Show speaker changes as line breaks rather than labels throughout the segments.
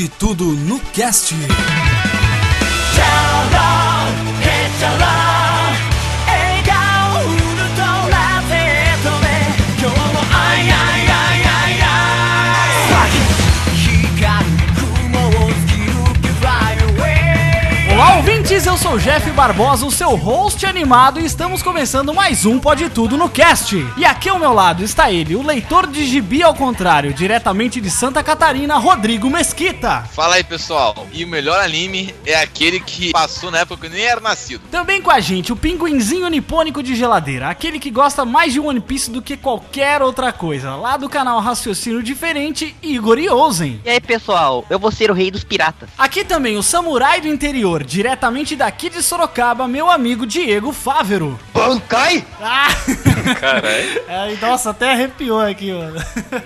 Pode tudo no cast.
Olá, ouvintes! Eu sou o Jeff Barbosa, o seu host animado, e estamos começando mais um Pode Tudo no Cast. E aqui ao meu lado está ele, o leitor de gibi ao contrário, diretamente de Santa Catarina, Rodrigo Mesquita.
Fala aí, pessoal. E o melhor anime é aquele que passou na época que eu nem era nascido.
Também com a gente, o pinguinzinho nipônico de geladeira, aquele que gosta mais de One Piece do que qualquer outra coisa, lá do canal Raciocínio Diferente, Igor Yosen.
E aí, pessoal, eu vou ser o rei dos piratas.
Aqui também o samurai do interior, diretamente daqui de Sorocaba, meu amigo Diego Fávero.
Bankai?
Ah!
Caralho,
Ai, nossa, até arrepiou aqui, mano.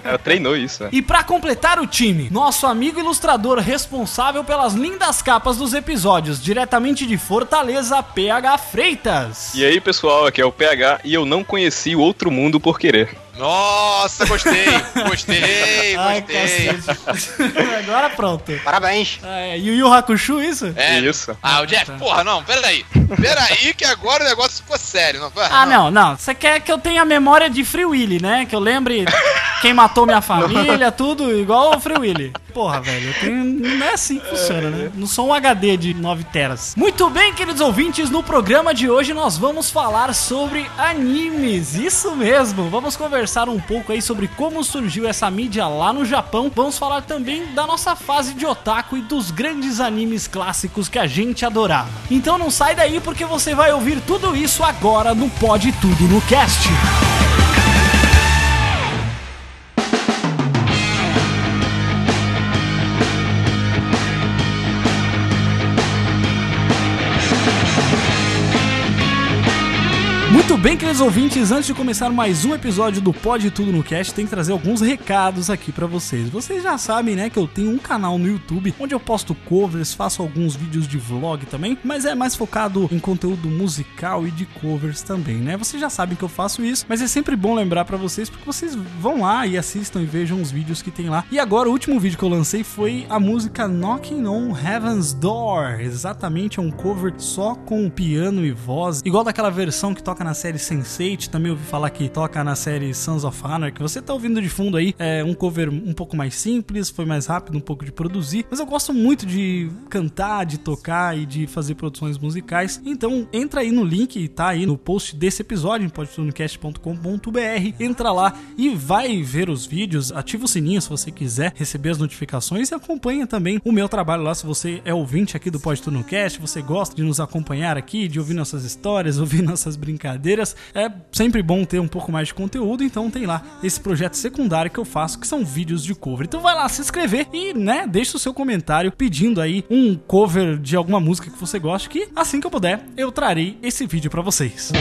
ela treinou isso, né?
E pra completar o time, nosso amigo ilustrador responsável pelas lindas capas dos episódios, diretamente de Fortaleza, PH Freitas.
E aí, pessoal, aqui é o PH e eu não conheci o outro mundo por querer.
Nossa, gostei, gostei,
Ai,
gostei.
cacete. Agora pronto.
Parabéns.
É, Yu Yu Hakusho, isso?
É.
Isso.
Ah, o Jeff, porra, não, peraí. Peraí que agora o negócio ficou sério. Não,
Ah, não, não. Você quer que eu tenha a memória de Free Willy, né? Que eu lembre quem matou minha família, tudo igual o Free Willy. Porra, velho, eu tenho... não é assim que funciona, né? Não sou um HD de 9 teras. Muito bem, queridos ouvintes, no programa de hoje nós vamos falar sobre animes. Isso mesmo. Vamos conversar um pouco aí sobre como surgiu essa mídia lá no Japão. Vamos falar também da nossa fase de otaku e dos grandes animes clássicos que a gente adorava. Então não sai daí porque você vai ouvir tudo isso agora no Pode Tudo no Cast. Muito bem, queridos ouvintes, antes de começar mais um episódio do Pode Tudo no Cast, tem que trazer alguns recados aqui pra vocês. Vocês já sabem, né, que eu tenho um canal no YouTube onde eu posto covers, faço alguns vídeos de vlog também, mas é mais focado em conteúdo musical e de covers também, né? Vocês já sabem que eu faço isso, mas é sempre bom lembrar pra vocês porque vocês vão lá e assistam e vejam os vídeos que tem lá. E agora o último vídeo que eu lancei foi a música Knocking on Heaven's Door. Exatamente, é um cover só com piano e voz, igual daquela versão que toca na série Sense8, também ouvi falar que toca na série Sons of Honor, que você tá ouvindo de fundo aí, é um cover um pouco mais simples, foi mais rápido um pouco de produzir, mas eu gosto muito de cantar, de tocar e de fazer produções musicais. Então, entra aí no link, tá aí no post desse episódio, em podtunocast.com.br, entra lá e vai ver os vídeos, ativa o sininho se você quiser receber as notificações e acompanha também o meu trabalho lá, se você é ouvinte aqui do Pode Tudo no Cast, você gosta de nos acompanhar aqui, de ouvir nossas histórias, ouvir nossas brincadeiras, é sempre bom ter um pouco mais de conteúdo, então tem lá esse projeto secundário que eu faço, que são vídeos de cover. Então vai lá se inscrever e, né, deixa o seu comentário pedindo aí um cover de alguma música que você goste, que assim que eu puder, eu trarei esse vídeo pra vocês.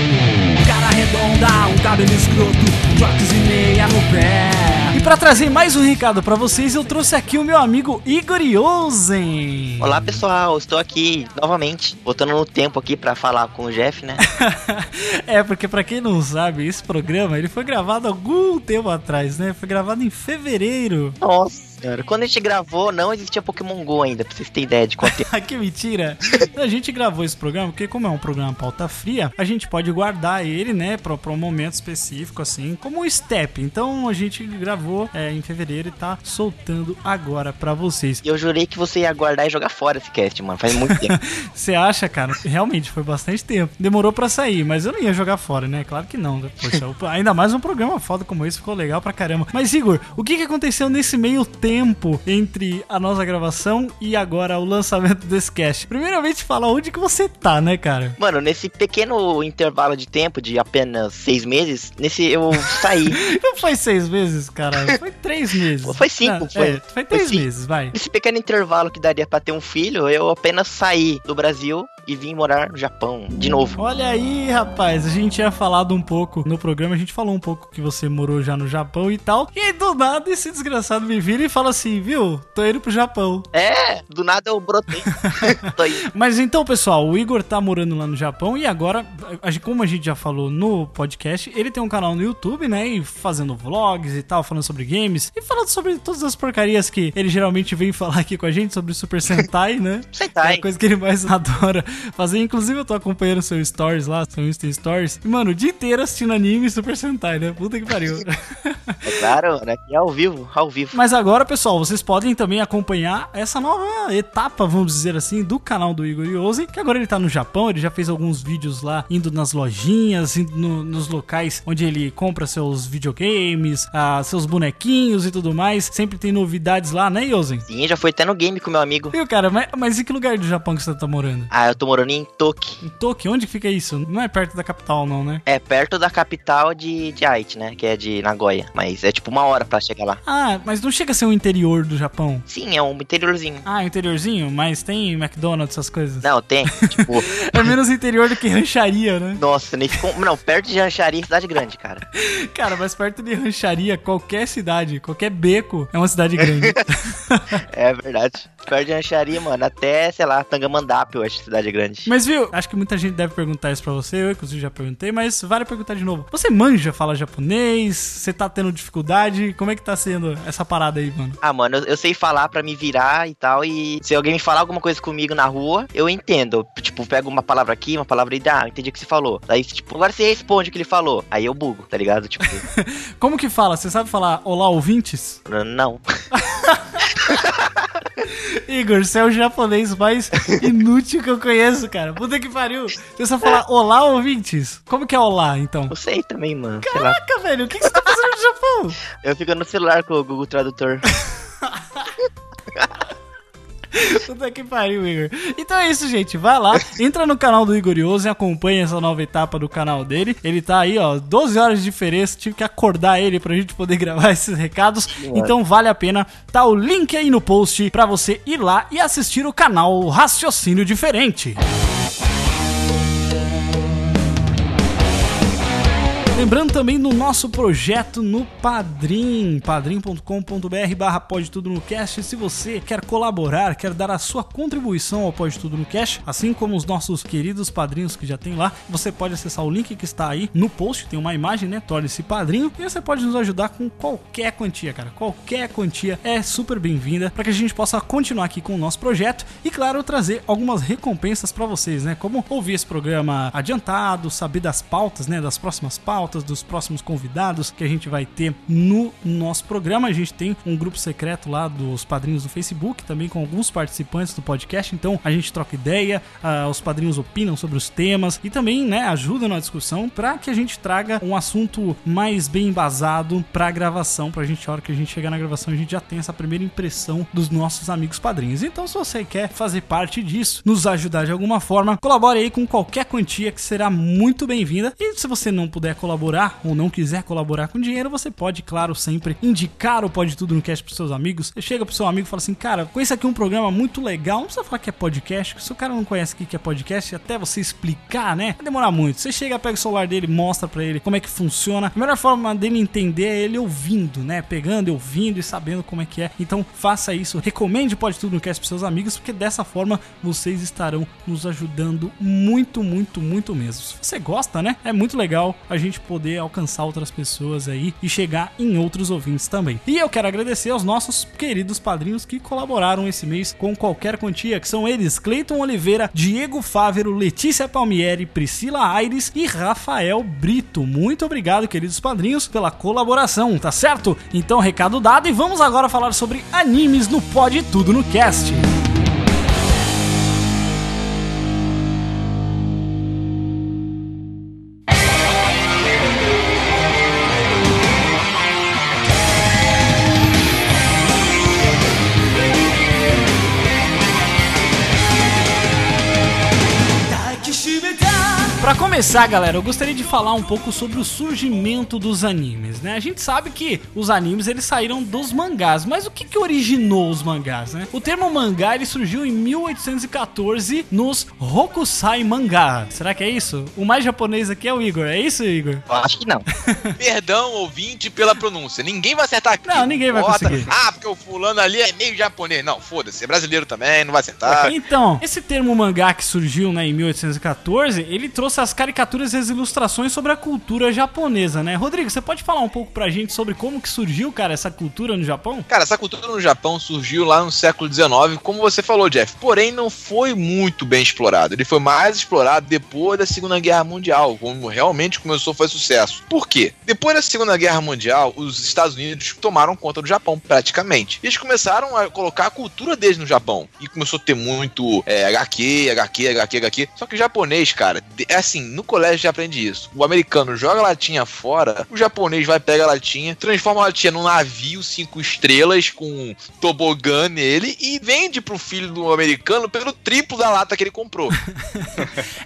Cara redonda, um cabelo escroto, e meia no pé. Pra trazer mais um recado pra vocês, eu trouxe aqui o meu amigo Igor Yosen.
Olá, pessoal, estou aqui novamente, voltando no tempo aqui pra falar com o Jeff, né?
é, porque pra quem não sabe, esse programa ele foi gravado algum tempo atrás, né? Foi gravado em fevereiro.
Nossa senhora, quando a gente gravou, não existia Pokémon GO ainda, pra vocês terem ideia de quanto tempo.
que mentira! A gente gravou esse programa porque, como é um programa pauta fria, a gente pode guardar ele, né, pra, pra um momento específico, assim, como um step. Então a gente gravou é, em fevereiro e tá soltando agora pra vocês.
E eu jurei que você ia guardar e jogar fora esse cast, mano, faz muito tempo.
Você acha, cara? Realmente foi bastante tempo. Demorou pra sair, mas eu não ia jogar fora, né? Claro que não. Poxa, ainda mais um programa foda como esse ficou legal pra caramba. Mas, Igor, o que, que aconteceu nesse meio tempo? Tempo entre a nossa gravação e agora o lançamento desse cast. Primeiramente, fala onde que você tá, né, cara?
Mano, nesse pequeno intervalo de tempo de apenas seis meses, nesse eu saí.
Não foi seis meses, cara. Foi três meses.
Foi cinco, foi.
É, foi três
cinco.
meses, vai.
nesse pequeno intervalo que daria pra ter um filho, eu apenas saí do Brasil e vim morar no Japão de novo.
Olha aí, rapaz, a gente tinha falado um pouco no programa, a gente falou um pouco que você morou já no Japão e tal. E aí, do nada, esse desgraçado me vira e fala assim, viu? Tô indo pro Japão.
É, do nada eu brotei. Tô aí.
Mas então, pessoal, o Igor tá morando lá no Japão e agora, como a gente já falou no podcast, ele tem um canal no YouTube, né? E fazendo vlogs e tal, falando sobre games e falando sobre todas as porcarias que ele geralmente vem falar aqui com a gente sobre Super Sentai, né?
Sentai.
É a coisa que ele mais adora fazer. Inclusive, eu tô acompanhando seu stories lá, seu Insta Stories. E, mano, o dia inteiro assistindo anime e Super Sentai, né? Puta que pariu.
É claro, aqui é ao vivo, ao vivo.
Mas agora, pessoal, vocês podem também acompanhar essa nova etapa, vamos dizer assim, do canal do Igor Yosen, que agora ele tá no Japão, ele já fez alguns vídeos lá, indo nas lojinhas, indo no- nos locais onde ele compra seus videogames, ah, seus bonequinhos e tudo mais. Sempre tem novidades lá, né, Yosen?
Sim, já foi até no game com meu amigo.
Viu, cara, mas, mas em que lugar do Japão que você tá morando?
Ah, eu tô morando em Toki.
Em Tokyo? Onde que fica isso? Não é perto da capital, não, né?
É perto da capital de, de Aichi, né? Que é de Nagoya. Mas é tipo uma hora pra chegar lá.
Ah, mas não chega a ser o interior do Japão.
Sim, é um interiorzinho.
Ah, interiorzinho, mas tem McDonald's, essas coisas.
Não, tem. tipo,
É menos interior do que rancharia, né?
nossa, nesse. Não, perto de Rancharia, é cidade grande, cara.
Cara, mas perto de rancharia, qualquer cidade, qualquer beco é uma cidade grande.
É verdade. Perto de Rancharia, mano, até, sei lá, Tangamandap, eu acho cidade grande.
mas viu, acho que muita gente deve perguntar isso pra você, eu inclusive já perguntei, mas vale perguntar de novo. Você manja, fala japonês? Você tá tendo dificuldade? Como é que tá sendo essa parada aí, mano?
Ah, mano, eu, eu sei falar pra me virar e tal, e se alguém me falar alguma coisa comigo na rua, eu entendo. Tipo, pego uma palavra aqui, uma palavra ali, ah, entendi o que você falou. Aí, tipo, agora você responde o que ele falou. Aí eu bugo, tá ligado? Tipo,
Como que fala? Você sabe falar olá ouvintes?
não.
Igor, você é o japonês mais inútil que eu conheço, cara. Puta que pariu. Você só falar olá ouvintes? Como que é olá, então?
Não sei também, mano.
Caraca, velho, o que que você tá fazendo no Japão?
Eu fico no celular com o Google Tradutor.
Puta que pariu, Igor. Então é isso, gente. Vai lá, entra no canal do Igor Yosen, acompanha essa nova etapa do canal dele. Ele tá aí, ó, 12 horas de diferença. Tive que acordar ele pra gente poder gravar esses recados. Então vale a pena. Tá o link aí no post pra você ir lá e assistir o canal Raciocínio Diferente. Lembrando também do nosso projeto no Padrim, padrim.com.br barra Pode Tudo no Cast. Se você quer colaborar, quer dar a sua contribuição ao Pode Tudo no Cast, assim como os nossos queridos padrinhos que já tem lá, você pode acessar o link que está aí no post, tem uma imagem, né? Torne-se padrinho e você pode nos ajudar com qualquer quantia, cara. Qualquer quantia é super bem-vinda para que a gente possa continuar aqui com o nosso projeto e, claro, trazer algumas recompensas para vocês, né? Como ouvir esse programa adiantado, saber das pautas, né? Das próximas pautas, dos próximos convidados que a gente vai ter no nosso programa. A gente tem um grupo secreto lá dos padrinhos do Facebook, também com alguns participantes do podcast. Então a gente troca ideia, ah, os padrinhos opinam sobre os temas e também, né, ajudam na discussão para que a gente traga um assunto mais bem embasado para a gravação, pra gente, a hora que a gente chegar na gravação, a gente já tem essa primeira impressão dos nossos amigos padrinhos. Então, se você quer fazer parte disso, nos ajudar de alguma forma, colabore aí com qualquer quantia que será muito bem-vinda. E se você não puder colaborar ou não quiser colaborar com dinheiro, você pode, claro, sempre indicar o Pode Tudo no Cast pros seus amigos. Você chega pro seu amigo e fala assim, cara, conheço aqui um programa muito legal, não precisa falar que é podcast, se o cara não conhece o que é podcast, até você explicar, né, vai demorar muito. Você chega, pega o celular dele, mostra pra ele como é que funciona. A melhor forma dele entender é ele ouvindo, né, pegando, ouvindo e sabendo como é que é. Então faça isso, recomende Pode Tudo no Cast pros seus amigos, porque dessa forma vocês estarão nos ajudando muito, muito, muito mesmo. Se você gosta, né, é muito legal a gente poder alcançar outras pessoas aí e chegar em outros ouvintes também. E eu quero agradecer aos nossos queridos padrinhos que colaboraram esse mês com qualquer quantia, que são eles: Cleiton Oliveira, Diego Fávero, Letícia Palmieri, Priscila Aires e Rafael Brito. Muito obrigado, queridos padrinhos, pela colaboração, tá certo? Então, recado dado e vamos agora falar sobre animes no Pode Tudo no Cast. Começar, galera, eu gostaria de falar um pouco sobre o surgimento dos animes, né? A gente sabe que os animes eles saíram dos mangás, mas o que que originou os mangás, né? O termo mangá ele surgiu em 1814 nos Hokusai Mangá. Será que é isso? O mais japonês aqui é o Igor. É isso, Igor?
Eu acho que não.
Perdão, ouvinte, pela pronúncia. Ninguém vai acertar aqui.
Não, ninguém vai
Bota,
conseguir.
Ah, porque o fulano ali é meio japonês. Não, foda-se. É brasileiro também, não vai acertar.
Então, esse termo mangá que surgiu né, em 1814, ele trouxe as caricaturas e as ilustrações sobre a cultura japonesa, né? Rodrigo, você pode falar um pouco pra gente sobre como que surgiu, cara, essa cultura no Japão?
Cara, essa cultura no Japão surgiu lá no século XIX, como você falou, Jeff. Porém, não foi muito bem explorado. Ele foi mais explorado depois da Segunda Guerra Mundial, como realmente começou a fazer sucesso. Por quê? Depois da Segunda Guerra Mundial, os Estados Unidos tomaram conta do Japão, praticamente. Eles começaram a colocar a cultura deles no Japão. E começou a ter muito é, HQ, HQ, HQ, HQ. Só que o japonês, cara, é assim, no colégio já aprende isso. O americano joga a latinha fora, o japonês vai, pega a latinha, transforma a latinha num navio cinco estrelas com um tobogã nele e vende pro filho do americano pelo triplo da lata que ele comprou.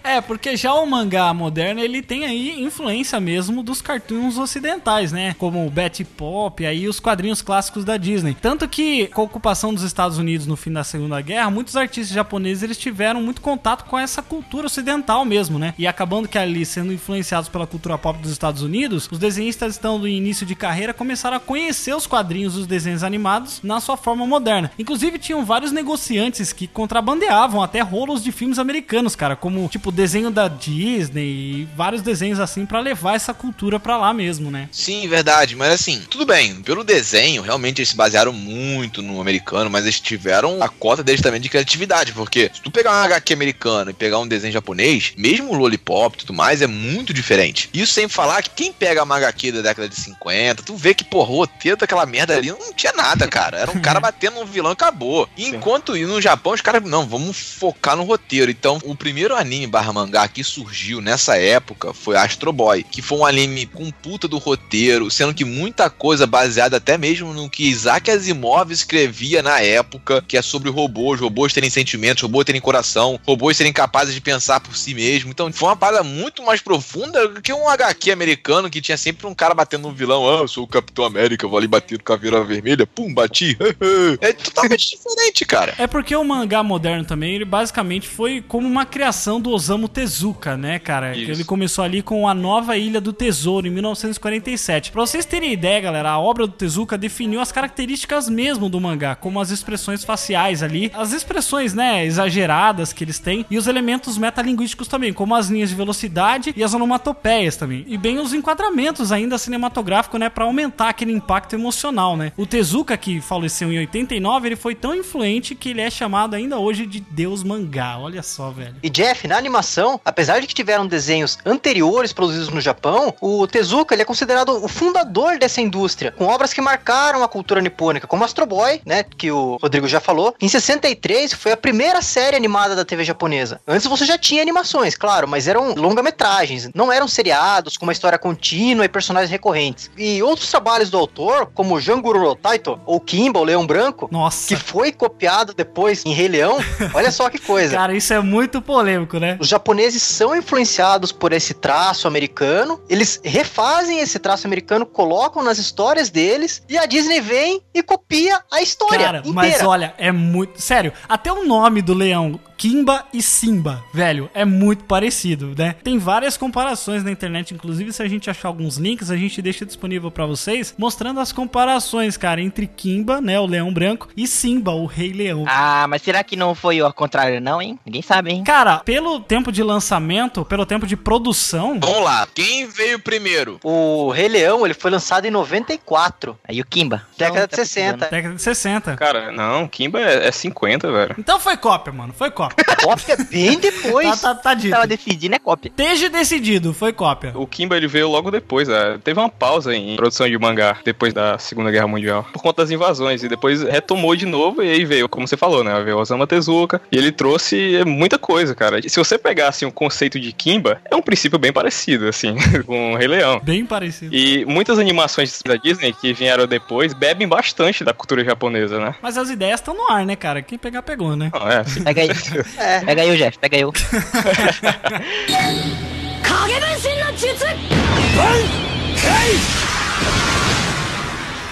É, porque já o mangá moderno, ele tem aí influência mesmo dos cartoons ocidentais, né? Como o Betty Pop, aí os quadrinhos clássicos da Disney. Tanto que com a ocupação dos Estados Unidos no fim da Segunda Guerra, muitos artistas japoneses eles tiveram muito contato com essa cultura ocidental mesmo, né? E acabando que ali sendo influenciados pela cultura pop dos Estados Unidos, os desenhistas estão no início de carreira começaram a conhecer os quadrinhos os desenhos animados na sua forma moderna. Inclusive tinham vários negociantes que contrabandeavam até rolos de filmes americanos, cara, como tipo desenho da Disney e vários desenhos assim pra levar essa cultura pra lá mesmo, né?
Sim, verdade, mas assim, tudo bem, pelo desenho, realmente eles se basearam muito no americano, mas eles tiveram a cota deles também de criatividade, porque se tu pegar uma HQ americana e pegar um desenho japonês, mesmo o Lollipop e tudo mais, é muito diferente. Isso sem falar que quem pega uma HQ da década de 50, tu vê que, porra, o roteiro daquela merda ali não tinha nada, cara. Era um cara batendo um vilão e acabou. E enquanto e no Japão, os caras, não, vamos focar no roteiro. Então, o primeiro anime barra mangá que surgiu nessa época foi Astro Boy, que foi um anime com puta do roteiro, sendo que muita coisa baseada até mesmo no que Isaac Asimov escrevia na época, que é sobre robôs, robôs terem sentimentos, robôs terem coração, robôs serem capazes de pensar por si mesmo. Então, foi uma parada muito mais profunda do que um HQ americano que tinha sempre um cara batendo no vilão. Ah, eu sou o Capitão América, vou ali bater no caveira vermelha, pum, bati. é totalmente diferente, cara.
É porque o mangá moderno também, ele basicamente foi como uma criação do Osamu Tezuka, né, cara?
Isso.
Ele começou ali com a Nova Ilha do Tesouro, em 1947. Pra vocês terem ideia, galera, a obra do Tezuka definiu as características mesmo do mangá, como as expressões faciais ali, as expressões, né, exageradas que eles têm, e os elementos metalinguísticos também, como as linhas de velocidade e as onomatopeias também. E bem os enquadramentos ainda cinematográficos, né, pra aumentar aquele impacto emocional, né? O Tezuka, que faleceu em 89, ele foi tão influente que ele é chamado ainda hoje de Deus Mangá. Olha só, velho.
E Jeff, na animação, apesar de que tiveram desenhos anteriores produzidos no Japão, o Tezuka ele é considerado o fundador dessa indústria, com obras que marcaram a cultura nipônica, como Astro Boy, né, que o Rodrigo já falou. Em 63 foi a primeira série animada da TV japonesa. Antes você já tinha animações, claro, mas eram longa-metragens, não eram seriados com uma história contínua e personagens recorrentes. E outros trabalhos do autor, como Janguru Taito ou Kimba, o Leão Branco,
Nossa.
que foi copiado depois em Rei Leão, olha só que coisa.
Cara, isso é muito polêmico, né?
Os japoneses são influenciados por esse traço americano, eles refazem esse traço americano, colocam nas histórias deles, e a Disney vem e copia a história
Cara,
inteira.
mas olha, é muito. Sério, até o nome do leão, Kimba e Simba, velho, é muito parecido, né? Tem várias comparações na internet, inclusive se a gente achar alguns links, a gente deixa disponível pra vocês, mostrando as comparações, cara, entre Kimba, né, o leão branco, e Simba, o rei leão.
Ah, mas será que não foi ao contrário, não, hein? Ninguém sabe, hein?
Cara, pelo tempo de lançamento, pelo tempo de produção,
Vamos lá, quem veio primeiro?
O Rei Leão, ele foi lançado em 94,
Aí o Kimba.
década
Não,
de
tá
60.
década de 60.
Cara, não, Kimba é, é 50, velho.
Então foi cópia, mano, foi cópia.
Cópia bem depois.
tá, tá, tá dito.
Tava decidindo, é cópia.
Esteja decidido, foi cópia.
O Kimba ele veio logo depois, né? teve uma pausa em produção de mangá depois da Segunda Guerra Mundial, por conta das invasões, e depois retomou de novo, e aí veio, como você falou, né? Veio Osamu Tezuka, e ele trouxe muita coisa, cara. Se você pegasse um conceito de Kimba, é um princípio bem parecido, assim, com o Rei Leão.
Bem parecido.
E muitas animações da Disney que vieram depois bebem bastante da cultura japonesa, né?
Mas as ideias estão no ar, né, cara? Quem pegar, pegou, né?
Não, é, assim,
Pega aí.
É.
Pega aí o Jeff, pega aí o.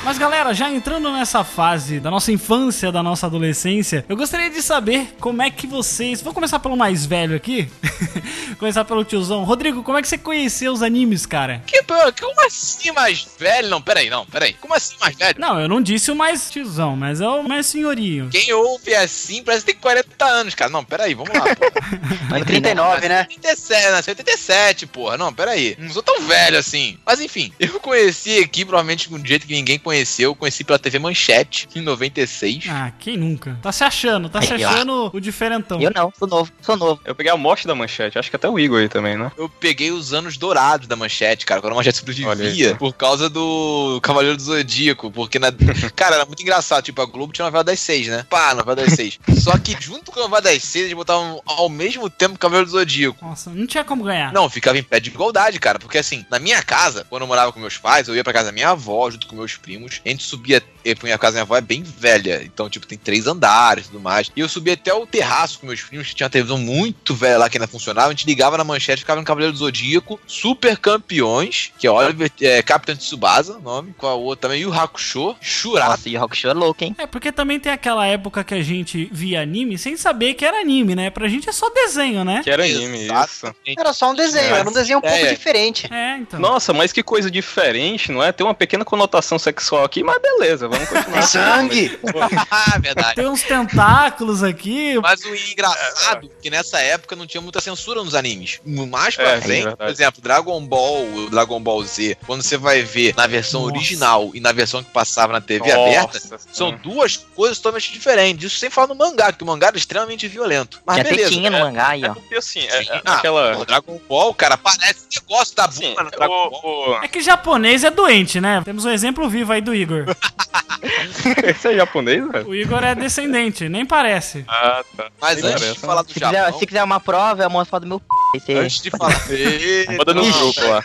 Mas galera, já entrando nessa fase da nossa infância, da nossa adolescência, eu gostaria de saber como é que vocês. Vou começar pelo mais velho aqui. começar pelo tiozão. Rodrigo, como é que você conheceu os animes, cara?
Que, como assim mais velho? Não, peraí, não, peraí. Como assim mais velho?
Não, eu não disse o mais tiozão, mas é o mais senhorinho.
Quem ouve assim parece que tem 40 anos, cara. Não, peraí, vamos lá, pô.
Ano 39, né?
87, nasceu em 87, porra. Não, peraí. Não sou tão velho assim. Mas enfim, eu conheci aqui, provavelmente de um jeito que ninguém conheceu. Eu conheci pela TV Manchete, em 96.
Ah, quem nunca? Tá se achando, tá se
Aí, ó.
achando o diferentão.
Eu não, sou novo, sou novo.
Eu peguei a morte da manchete, acho que até o Igor aí também, né?
Eu peguei os anos dourados da Manchete, cara, quando a Manchete sobrevivia, por causa do Cavaleiro do Zodíaco, porque na... Cara, era muito engraçado, tipo, a Globo tinha novela das seis, né? Pá, novela das seis. Só que junto com a novela das seis, eles botavam ao mesmo tempo o Cavaleiro do Zodíaco.
Nossa, não tinha como ganhar.
Não, ficava em pé de igualdade, cara. Porque assim, na minha casa, quando eu morava com meus pais, eu ia pra casa da minha avó, junto com meus primos. A gente subia. E minha casa da minha avó é bem velha. Então, tipo, tem três andares e tudo mais. E eu subia até o terraço com meus primos, que tinha uma televisão muito velha lá que ainda funcionava. A gente ligava na manchete, ficava no Cavaleiro do Zodíaco, Super Campeões, que é Oliver, é, Capitão Tsubasa, o nome. Com a outra também, Yu Hakusho, Shurato.
Nossa, e o Rock Show é louco, hein?
É, porque também tem aquela época que a gente via anime sem saber que era anime, né? Pra gente é só desenho, né?
Que era anime, isso.
Era só um desenho, era um desenho um pouco
É.
diferente.
É, então.
Nossa, mas que coisa diferente, não é? Tem uma pequena conotação sexual aqui, mas beleza, vamos continuar.
É sangue!
ah, verdade.
Tem uns tentáculos aqui.
Mas o engraçado é que nessa época não tinha muita censura nos animes. Mais pra
É,
frente,
verdade.
por exemplo, Dragon Ball, Dragon Ball Z, quando você vai ver na versão
Nossa.
original e na versão que passava na TV
Nossa
aberta, são duas coisas totalmente diferentes. Isso sem falar no mangá, que o mangá era extremamente violento. Mas
Tinha
beleza.
tetinha no
é.
mangá aí,
É
ó.
porque assim, é,
Sim.
é
Ah,
aquela.
O Dragon Ball, cara, parece um negócio da
Assim,
bunda no Dragon Ball.
o, o...
É que japonês é doente, né? Temos um exemplo vivo aí do Igor.
Esse é japonês, velho?
O Igor é descendente, nem parece.
Ah, tá.
Mas
Nem
antes
parece.
de falar do
Se quiser,
Japão,
se quiser uma prova, eu mostro do meu p. Esse aí.
antes de falar...
Manda no grupo lá.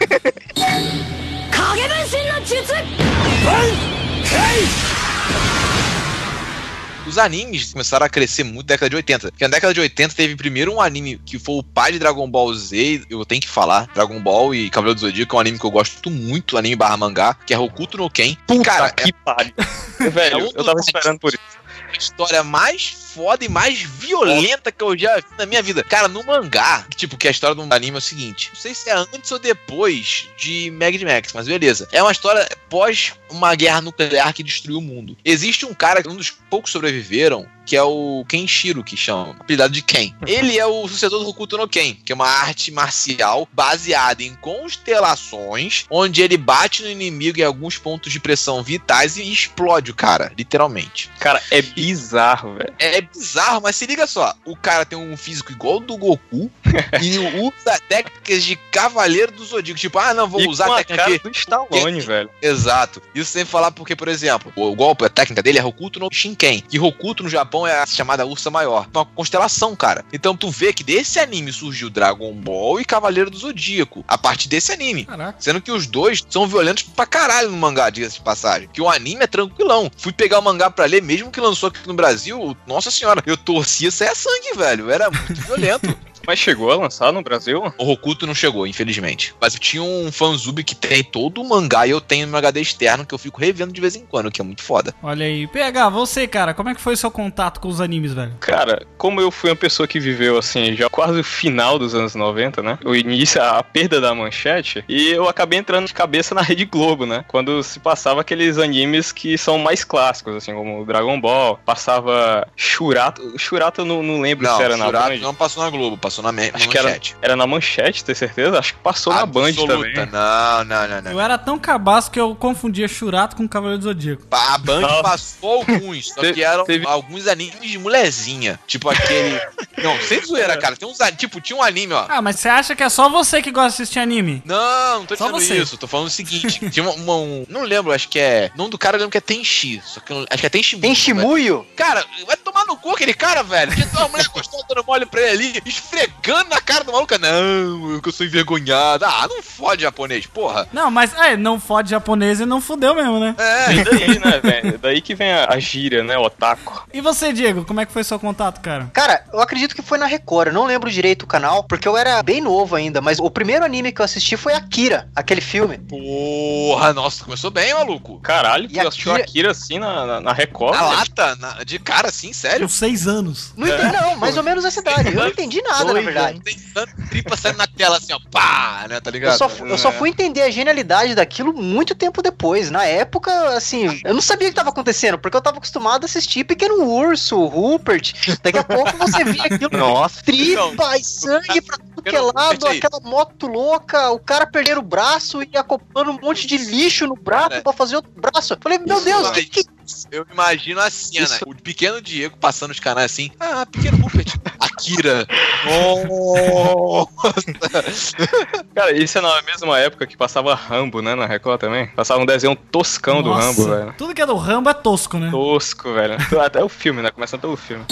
Os animes começaram a crescer muito na década de 80. Porque na década de 80 teve primeiro um anime que foi o pai de Dragon Ball Z, eu tenho que falar, Dragon Ball e Cavaleiro do Zodíaco, que é um anime que eu gosto muito, anime barra mangá, que é Hokuto no Ken. Cara,
que pariu. Velho,
É um
eu tava esperando por isso.
História mais foda e mais violenta que eu já vi na minha vida. Cara, no mangá, tipo, que a história do anime é o seguinte: não sei se é antes ou depois de Mad Max, mas beleza. É uma história pós uma guerra nuclear que destruiu o mundo. Existe um cara, um dos poucos sobreviveram, que é o Kenshiro, que chama, apelidado de Ken. Ele é o sucessor do Hokuto no Ken, que é uma arte marcial baseada em constelações, onde ele bate no inimigo em alguns pontos de pressão vitais e explode o cara, literalmente.
Cara, é bizarro, velho.
É bizarro, mas se liga só. O cara tem um físico igual ao do Goku e usa técnicas de Cavaleiro do Zodíaco. Tipo, ah, não, vou
E
usar
com
a técnica
cara
aqui.
do Stallone, velho.
Exato. Isso sem falar porque, por exemplo, o golpe, a técnica dele é Hokuto no Shinken. E Hokuto no Japão é a chamada Ursa Maior. Uma constelação, cara. Então tu vê que desse anime surgiu Dragon Ball e Cavaleiro do Zodíaco. A partir desse anime.
Caraca.
Sendo que os dois são violentos pra caralho no mangá, diga-se de passagem. Que o anime é tranquilão. Fui pegar o mangá pra ler, mesmo que lançou aqui no Brasil, nossa senhora, eu torcia sair sangue, velho. Era muito violento.
Mas chegou a lançar no Brasil?
O Hokuto não chegou, infelizmente. Mas eu tinha um fanzube que tem todo o mangá e eu tenho no meu HD externo que eu fico revendo de vez em quando, que é muito foda.
Olha aí. PH, você, cara, como é que foi o seu contato com os animes, velho?
Cara, como eu fui uma pessoa que viveu assim, já quase o final dos anos 90, né? O início, a perda da manchete, e eu acabei entrando de cabeça na Rede Globo, né? Quando se passava aqueles animes que são mais clássicos, assim, como o Dragon Ball, passava Shurato. Shurato eu não, não lembro
Não,
se era na
Shurato
Band.
não passou na Globo, passou na, me- na
Acho que era,
manchete.
era na manchete, tem certeza? Acho que passou na Band
Absoluta.
também.
Não, não, não, não.
Eu era tão cabaço que eu confundia Churato com Cavaleiro do Zodíaco.
A Band
Não.
passou alguns, só que eram
teve-
alguns animes de mulherzinha. Tipo aquele. Não, sem zoeira, cara. Tem uns. Tipo, tinha um anime, ó.
Ah, mas você acha que é só você que gosta de assistir anime?
Não, não tô
Só
dizendo
você.
isso. Tô falando o seguinte. Tinha uma, uma- um. Não lembro, acho que é. O nome do cara eu lembro que é Tenchi. Só que eu acho que é Tenchimuyo.
Tem Shimuyo?
Cara, vai tomar no cu aquele cara, velho. Tinha uma mulher gostosa dando mole pra ele ali, esfregando na cara do maluco. Não, que eu sou envergonhado. Ah, não fode japonês, porra.
Não, mas é, não fode japonês e não fudeu mesmo, né?
É,
E daí, né, velho? Daí que vem a, a gíria, né? O otaku.
E você, Diego, como é que foi seu contato, cara?
Cara, eu acredito que foi na Record, eu não lembro direito o canal, porque eu era bem novo ainda, mas o primeiro anime que eu assisti foi Akira, aquele filme.
porra, nossa, começou bem, maluco.
Caralho, tu assistiu
Akira-
Akira assim na, na, na Record?
Na lata, na- de cara assim, sério.
Com seis anos.
Não entendi, não, mais ou menos essa idade. Eu não entendi nada, na
Dois
verdade.
Tem tanto tripa saindo na tela assim, ó, pá, né, tá
Eu
ligado?
só, fu- eu só fui entender a genialidade daquilo muito tempo depois. Na época, assim, eu não sabia o que tava acontecendo, porque eu tava acostumado a assistir Pequeno Urso, Rupert. Daqui a pouco você via aquilo.
Nossa.
Tripa e sangue pra tudo que é lado, aquela moto louca, o cara perdendo o braço e acoplando um monte de lixo no braço
Cara,
pra fazer outro braço. Eu falei, meu
isso
Deus,
vai-
que, que
Eu imagino a cena, o pequeno Diego passando os canais assim, ah, pequeno Rupert, Akira. Nossa.
Cara, isso é na mesma época que passava Rambo, né? Na Record também. Passava um desenho toscão do
Nossa,
Rambo, velho.
Tudo que é do Rambo é tosco, né?
Tosco, velho. Até o filme, né? Começando pelo filme.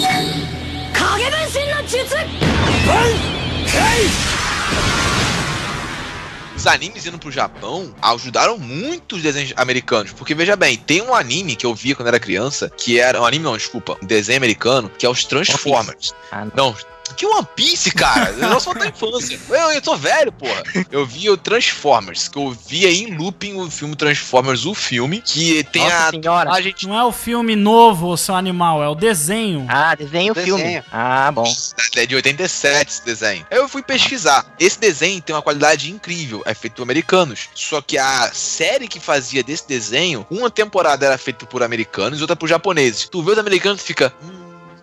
Os animes indo pro Japão ajudaram muito os desenhos americanos. Porque, veja bem, tem um anime que eu via quando era criança, que era. Um anime não, desculpa. Um desenho americano, que é os Transformers.
Ah, não.
Não, que One Piece, cara? Eu não sou da infância. Eu, eu tô velho, porra. Eu vi o Transformers, que eu via em looping o filme Transformers, o filme, que tem
Nossa
a
senhora.
a gente
Não é o filme novo, seu animal, é o desenho.
Ah, desenho,
Desenho.
filme. Ah, bom.
É de 87 esse desenho. Aí eu fui pesquisar. Esse desenho tem uma qualidade incrível. É feito por americanos. Só que a série que fazia desse desenho, uma temporada era feita por americanos e outra por japoneses. Tu vê os americanos e fica. Hum,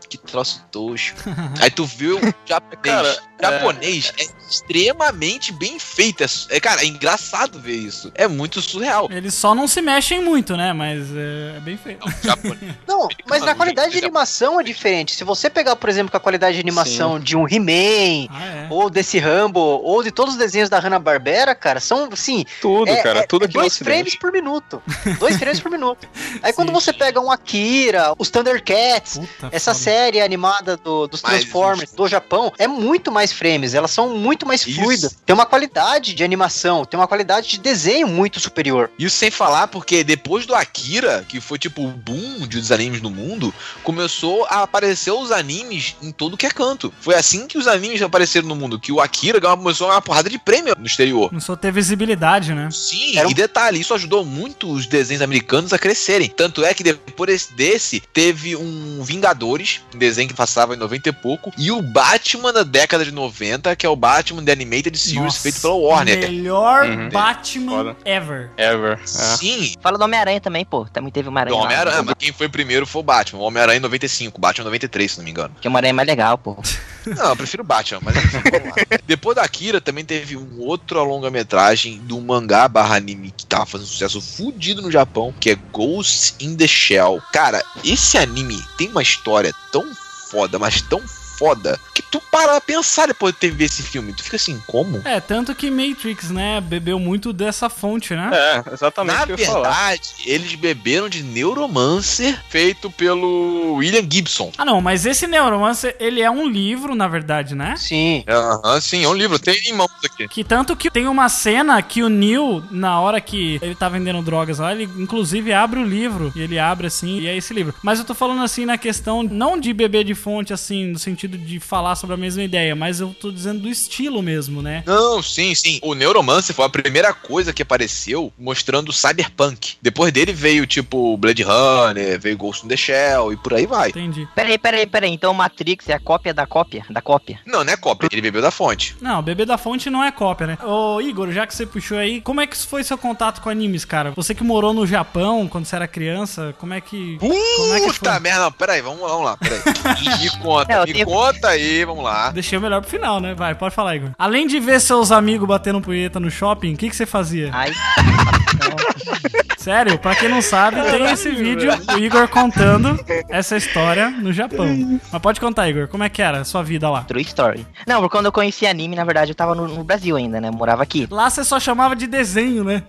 que troço tosco. Aí tu vê o japonês.
Cara,
japonês é... extremamente bem feito. É, é, cara, é engraçado ver isso. É muito surreal.
Eles só não se mexem muito, né? Mas é, é bem feito.
Japonês.
Não, mas na qualidade de
exemplo-
animação é diferente. Se você pegar, por exemplo, com a qualidade de animação de um He-Man,
Ah, é.
ou desse Rambo, ou de todos os desenhos da Hanna-Barbera, cara, são, assim,
Tudo,
é,
cara.
é-
tudo
é dois frames por minuto. Dois frames por minuto. Aí quando
Sim.
você pega um Akira, os Thundercats,
Puta
essa
foda.
série animada do- dos
Mas
Transformers do Japão, é muito mais frames, elas são muito mais
Isso.
fluidas. Tem uma qualidade de animação, tem uma qualidade de desenho muito superior.
Isso sem falar porque depois do Akira, que foi tipo o boom de dos animes no mundo, começou a aparecer os animes em todo que é canto. Foi assim que os animes apareceram no mundo, que o Akira ganhou- começou a ganhar uma porrada de prêmio no exterior.
Começou a ter visibilidade, né?
Sim,
Era um-
e detalhe, isso ajudou muito os desenhos americanos a crescerem. Tanto é que depois desse, desse, teve um Vingadores, um desenho que passava em 90 e pouco, e o Batman da década de 90, que é o Batman The Animated Series
Nossa,
feito pela Warner.
Melhor
Uhum.
Batman
Foda.
ever.
Ever. É.
Sim,
Fala do Homem-Aranha também, pô. Também teve uma
do
aranha.
Homem-Aranha, mas quem foi primeiro foi o Batman. O Homem-Aranha em 95, Batman em 93, se não me engano.
Porque uma aranha é mais legal, pô.
Não, eu prefiro Batman, mas enfim, vamos lá. Depois da Akira, também teve um outro longa-metragem do mangá barra anime que tava fazendo sucesso fudido no Japão, que é Ghost in the Shell. Cara, esse anime tem uma história tão foda, mas tão foda, que tu para a pensar depois de ter visto esse filme. Tu fica assim, como?
É, tanto que Matrix, né, bebeu muito dessa fonte, né?
É, exatamente
Na
o que eu ia falar.
verdade, eles beberam de Neuromancer, feito pelo William Gibson.
Ah, não, mas esse Neuromancer, ele é um livro, na verdade, né?
Sim.
Aham, sim, é um livro, tem em mãos aqui.
Que tanto que tem uma cena que o Neil, na hora que ele tá vendendo drogas lá, ele inclusive abre o livro. E ele abre assim, e é esse livro. Mas eu tô falando assim na questão, não de beber de fonte, assim, no sentido de falar sobre a mesma ideia, mas eu tô dizendo do estilo mesmo, né?
Não, sim, sim. O Neuromancer foi a primeira coisa que apareceu mostrando o Cyberpunk. Depois dele veio, tipo, Blade Runner, veio Ghost in the Shell e por aí vai.
Entendi.
Peraí, peraí, peraí. Então o Matrix é a cópia da cópia? Da cópia.
Não, não é cópia, ele bebeu da fonte.
Não, beber da fonte não é cópia, né? Ô, Igor, já que você puxou aí, como é que foi seu contato com animes, cara? Você que morou no Japão quando você era criança, como é que. como é que
Puta
foi?
merda, não, peraí, vamos lá, vamos lá, peraí. Me conta,
Não,
me
tenho-
conta aí, vamos lá.
Deixei o melhor pro final, né? Vai, pode falar, Igor. Além de ver seus amigos batendo punheta no shopping, o que, que você fazia?
Ai,
Sério, pra quem não sabe, tem esse vídeo, o Igor contando essa história no Japão. Mas pode contar, Igor, como é que era a sua vida lá?
True story. Não, porque quando eu conheci anime, na verdade, eu tava no, no Brasil ainda, né? Eu morava aqui.
Lá você só chamava de desenho, né?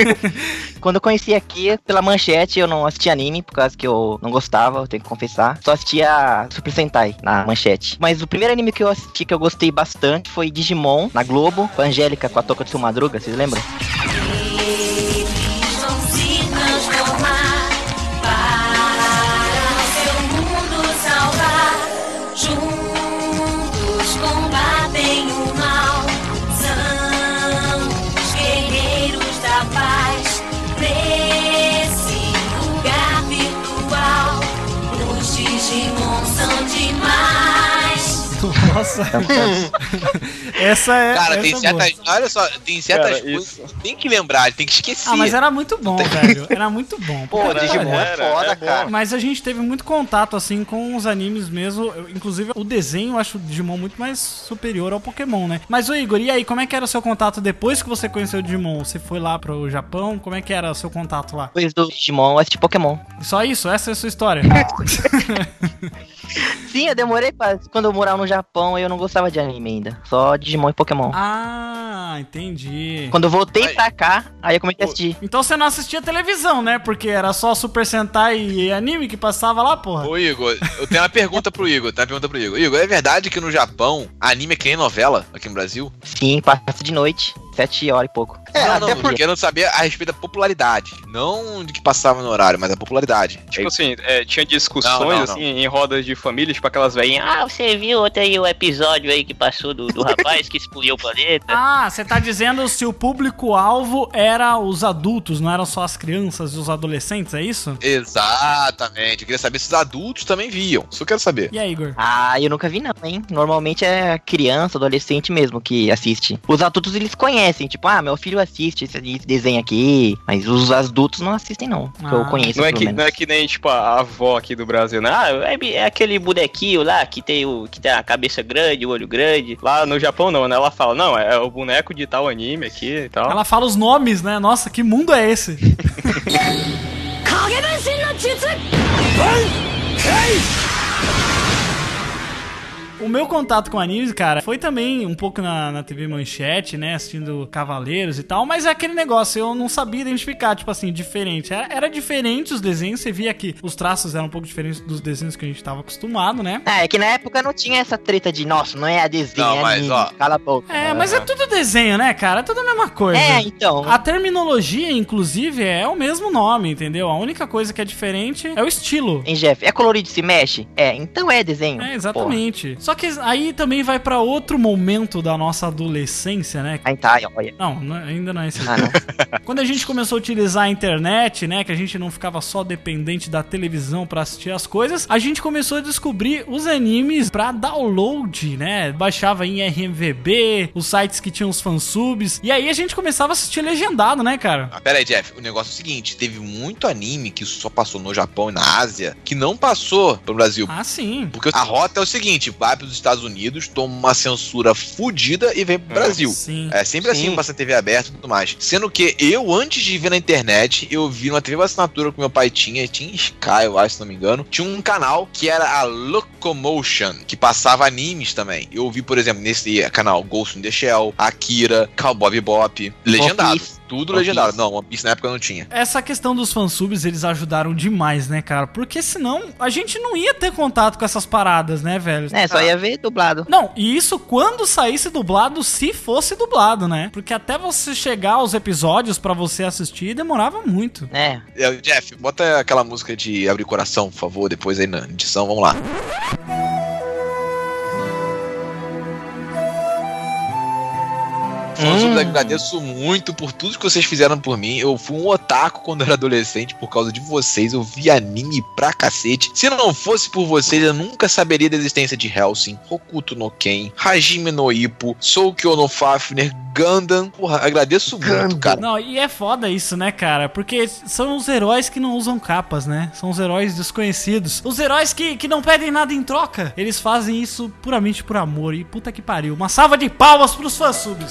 Quando eu conheci aqui, pela manchete, eu não assisti anime, por causa que eu não gostava, eu tenho que confessar. Só assistia Super Sentai na manchete. Mas o primeiro anime que eu assisti que eu gostei bastante foi Digimon, na Globo, com a Angélica, com a Toca de Seu Madruga, vocês lembram?
Nossa. essa é.
Cara,
essa
tem
é
certas.
boa.
Olha só, tem certas
Cara,
coisas. que Tem que lembrar, tem que esquecer.
Ah, mas era muito bom, velho. Era muito bom.
Pô,
Caralho.
Digimon é foda,
é
cara.
Mas a gente teve muito contato, assim, com os animes mesmo. Eu- inclusive, o desenho eu acho o Digimon muito mais superior ao Pokémon, né? Mas, ô Igor, e aí, como é que era o seu contato depois que você conheceu o Digimon? Você foi lá pro Japão? Como é que era o seu contato lá?
Depois do Digimon, eu assisti Pokémon.
Só isso? Essa é a sua história?
Sim, eu demorei pra... Quando eu morava no Japão, eu não gostava de anime ainda. Só Digimon e Pokémon.
ah, entendi.
Quando eu voltei
Aí-
pra cá, aí eu comecei a assistir.
Então você não assistia televisão, né? Porque era só Super Sentai e anime que passava lá, porra.
Ô, Igor, eu tenho uma pergunta pro Igor. Tem uma pergunta pro Igor. Igor, é verdade que no Japão anime é que nem novela aqui no Brasil?
Sim, passa de noite, sete horas e pouco.
É,
não,
até
não,
porque.
eu não sabia a respeito da popularidade. Não de que passava no horário, mas a popularidade.
Tipo assim, é, tinha discussões
Não, não, não.
assim em rodas de família, tipo aquelas velhinhas.
Ah, você viu aí o episódio aí que passou do, do rapaz que explodiu o planeta?
Ah, você tá dizendo se o público-alvo era os adultos, não eram só as crianças e os adolescentes, é isso?
Exatamente. Eu queria saber se os adultos também viam. Isso eu quero saber.
E aí, Igor?
Ah, eu nunca vi não, hein? Normalmente é criança, adolescente mesmo que assiste. Os adultos eles conhecem, tipo, ah, meu filho assiste esse, esse desenho aqui, mas os adultos não assistem não, que eu
Ah.
conheço
Não é, que,
menos.
não é que nem, tipo, a avó aqui do Brasil, né?
Ah, é, é aquele bonequinho lá que tem, o, que tem a cabeça grande, o olho grande.
Lá no Japão não, né? Ela fala, não, é o boneco de tal anime aqui e tal.
Ela fala os nomes, né? Nossa, que mundo é esse? O meu contato com animes, cara, foi também um pouco na, na TV Manchete, né? Assistindo Cavaleiros e tal, mas é aquele negócio, eu não sabia identificar, tipo assim, diferente. Era, era diferente os desenhos, você via que os traços eram um pouco diferentes dos desenhos que a gente tava acostumado, né?
Ah, é que na época não tinha essa treta de, nossa, não é a desenho,
Não,
é
mas,
anime,
ó.
cala a boca.
É, mas é tudo desenho, né, cara? É tudo a mesma coisa.
É, então.
A terminologia, inclusive, é o mesmo nome, entendeu? A única coisa que é diferente é o estilo.
Hein, Jeff? É colorido e se mexe? É, então é desenho.
É, exatamente. Só que aí também vai pra outro momento da nossa adolescência, né?
Aí tá, olha.
Não, não- ainda não é esse.
Ah, não.
Quando a gente começou a utilizar a internet, né, que a gente não ficava só dependente da televisão pra assistir as coisas, a gente começou a descobrir os animes pra download, né? Baixava em RMVB, os sites que tinham os fansubs, e aí a gente começava a assistir legendado, né, cara?
Ah, pera aí, Jeff. O negócio é o seguinte: teve muito anime que só passou no Japão e na Ásia que não passou pro Brasil.
Ah, sim.
Porque a rota é o seguinte: vai pros Estados Unidos, toma uma censura fudida e vem pro Brasil.
Sim.
É sempre
Sim.
assim, passa TV aberta e tudo mais. Sendo que eu, antes de ver na internet, eu vi numa TV assinatura que meu pai tinha, tinha Sky, eu acho, se não me engano. Tinha um canal que era a Locomotion, que passava animes também. Eu vi, por exemplo, nesse canal Ghost in the Shell, Akira, Cowboy Bebop, legendado. Tudo
One
legendado.
Piece.
Não, One Piece na época não tinha.
Essa questão dos fansubs, eles ajudaram demais, né, cara? Porque senão a gente não ia ter contato com essas paradas, né, velho?
É, só ia ver dublado.
Não, e isso quando saísse dublado, se fosse dublado, né? Porque até você chegar aos episódios pra você assistir, demorava muito.
É.
É, Jeff, bota aquela música de Abrir Coração, por favor, depois aí na edição, vamos lá. Fãs, eu agradeço muito por tudo que vocês fizeram por mim. Eu fui um otaku quando era adolescente por causa de vocês. Eu vi anime pra cacete. Se não fosse por vocês, eu nunca saberia da existência de Helsing, Hokuto no Ken, Hajime no Ippo, Soukyo no Fafner, Gundam. Porra, agradeço muito, cara.
Não, e é foda isso, né, cara? Porque são os heróis que não usam capas, né? São os heróis desconhecidos. Os heróis que, que não pedem nada em troca. Eles fazem isso puramente por amor. E puta que pariu. Uma salva de palmas pros fansubs.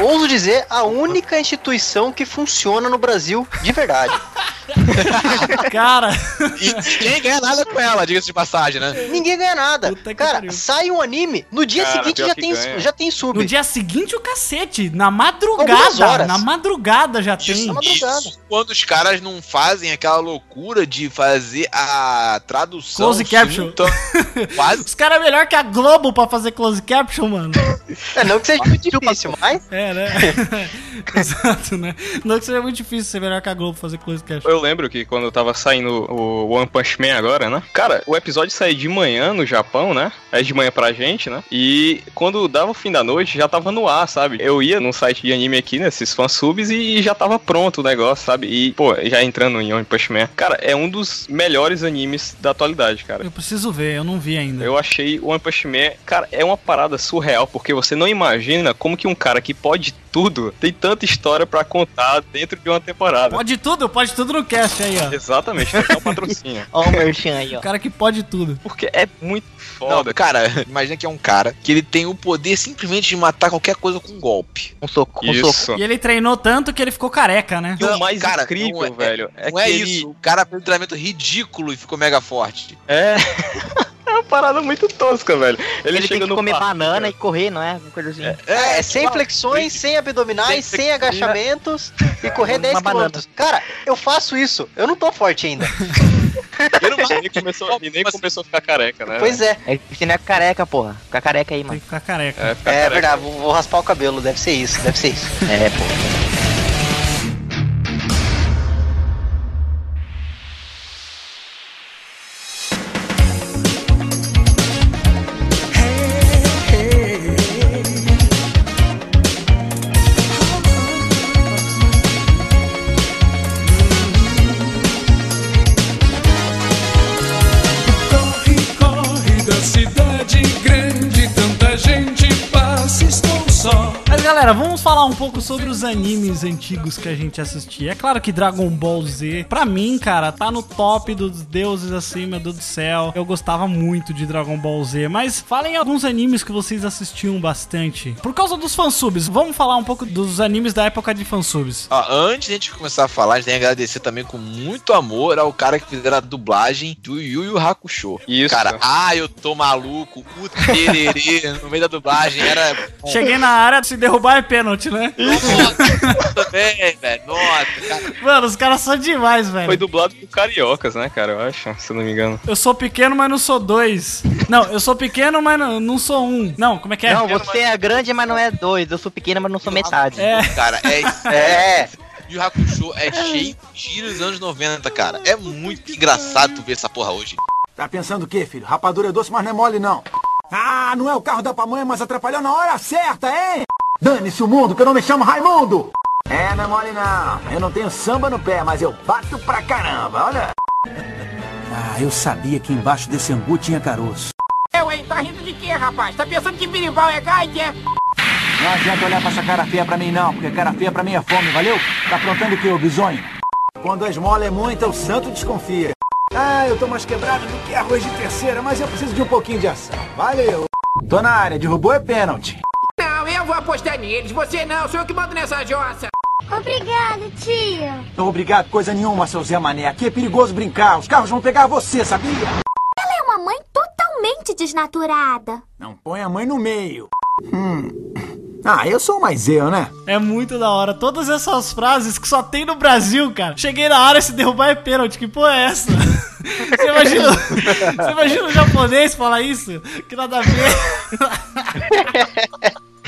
ouso dizer, a única instituição que funciona no Brasil de verdade.
Cara,
E ninguém ganha nada com ela, diga-se de passagem, né?
Ninguém ganha nada. Cara,
pariu.
sai um anime, no dia
Cara,
seguinte já tem,
ganha.
já tem sub.
no dia seguinte o cacete, na madrugada,
horas.
na madrugada já
Isso,
tem.
na madrugada.
isso quando os caras não fazem aquela loucura de fazer a tradução.
Close caption.
Quase.
Os caras é melhor que a Globo pra fazer close caption, mano.
É, não que seja muito difícil, mas
É, né? Exato, né? Não que seja muito difícil ser melhor que a Globo fazer close caption.
Eu lembro que quando tava saindo o One Punch Man agora, né? Cara, o episódio saiu de manhã no Japão, né? É de manhã pra gente, né? E quando dava o fim da noite, já tava no ar, sabe? Eu ia no site de anime aqui, nesses fansubs, e já tava pronto o negócio, sabe? E, pô, já entrando em One Punch Man. Cara, é um dos melhores animes da atualidade, cara.
Eu preciso ver, eu não vi ainda.
Eu achei o One Punch Man, cara, é uma parada surreal, porque você não imagina como que um cara que pode tudo tem tanta história pra contar dentro de uma temporada.
Pode tudo, pode tudo no cast aí, ó.
Exatamente, tem até um patrocínio.
Ó o merchan aí, ó.
O cara que pode tudo.
Porque é muito
Não,
foda.
cara, imagina que é um cara que ele tem o poder simplesmente de matar qualquer coisa com um golpe.
Um soco, um soco.
Isso.
E ele treinou tanto que ele ficou careca, né?
E o mais
cara,
incrível,
não é-
velho, é
não
que
é
ele-
isso. O cara fez um treinamento ridículo e ficou mega forte.
É. é uma parada muito tosca, velho. Ele,
Ele, tem que
no
comer
parque,
banana
cara.
e correr, não é? Uma coisa assim.
é, é sem flexões, sem abdominais,
Sem
sem agachamentos e correr 10
Uma banana.
km. Cara, eu faço isso. Eu não tô forte ainda.
Ele não- nem começou, e nem começou a ficar careca, né?
Pois é.
É que não é careca, porra. Fica careca aí,
Tem
mano.
que ficar careca.
É, ficar
É
careca.
verdade, vou, vou raspar o cabelo. Deve ser isso, deve ser isso.
É, pô.
Galera, vamos falar um pouco sobre os animes antigos que a gente assistia. É claro que Dragon Ball Z, pra mim, cara, tá no top dos deuses assim, meu Deus do céu. Eu gostava muito de Dragon Ball Z, mas falem alguns animes que vocês assistiam bastante. Por causa dos fansubs, vamos falar um pouco dos animes da época de fansubs.
Ó, antes de a gente começar a falar, a gente tem que agradecer também com muito amor ao cara que fizeram a dublagem do Yu Yu Hakusho.
Isso.
Cara, ah, eu tô maluco, o tererê no meio da dublagem era.
Cheguei na área, se derrubar é pênalti, né?
Nossa, também, velho. Nossa, cara.
Mano, os caras são demais, velho.
Foi dublado por cariocas, né, cara? Eu acho, se eu não me engano.
Eu sou pequeno, mas não sou dois. Não, eu sou pequeno, mas não, não sou um. Não, como é que é?
Não, você é grande, mas não é dois. Eu sou pequena, mas não sou metade.
É.
Cara, é.
É.
Yu Hakusho é cheio de giros dos anos 90, cara. É muito engraçado tu ver essa porra hoje.
Tá pensando o quê, filho? Rapadura é doce, mas não é mole, não. Ah, não é o carro da pamonha, mas atrapalhou na hora certa, hein? Dane-se o mundo, que eu não me chamo Raimundo! É, não é mole, não. Eu não tenho samba no pé, mas eu bato pra caramba, olha. Ah, eu sabia que embaixo desse angu tinha caroço.
Eu, hein? Tá rindo de quê, rapaz? Tá pensando que birimbau é gaite, é?
Não adianta olhar pra essa cara feia pra mim, não, porque cara feia pra mim é fome, valeu? Tá aprontando o que, ô bisonho? Quando a esmola é muita, o santo desconfia. Ah, eu tô mais quebrado do que arroz de terceira, mas eu preciso de um pouquinho de ação. Valeu. Tô na área, derrubou é pênalti.
Não, eu vou apostar neles. Você não, sou eu que mando nessa jossa.
Obrigada, tio.
Não obrigado coisa nenhuma, seu Zé Mané. Aqui é perigoso brincar. Os carros vão pegar você, sabia?
Ela é uma mãe totalmente desnaturada.
Não põe a mãe no meio. Hum. Ah, eu sou mais eu, né?
É muito da hora. Todas essas frases que só tem no Brasil, cara. Cheguei na área, se derrubar é pênalti. Que porra é essa? Você imagina, você imagina o japonês falar isso? Que nada a ver.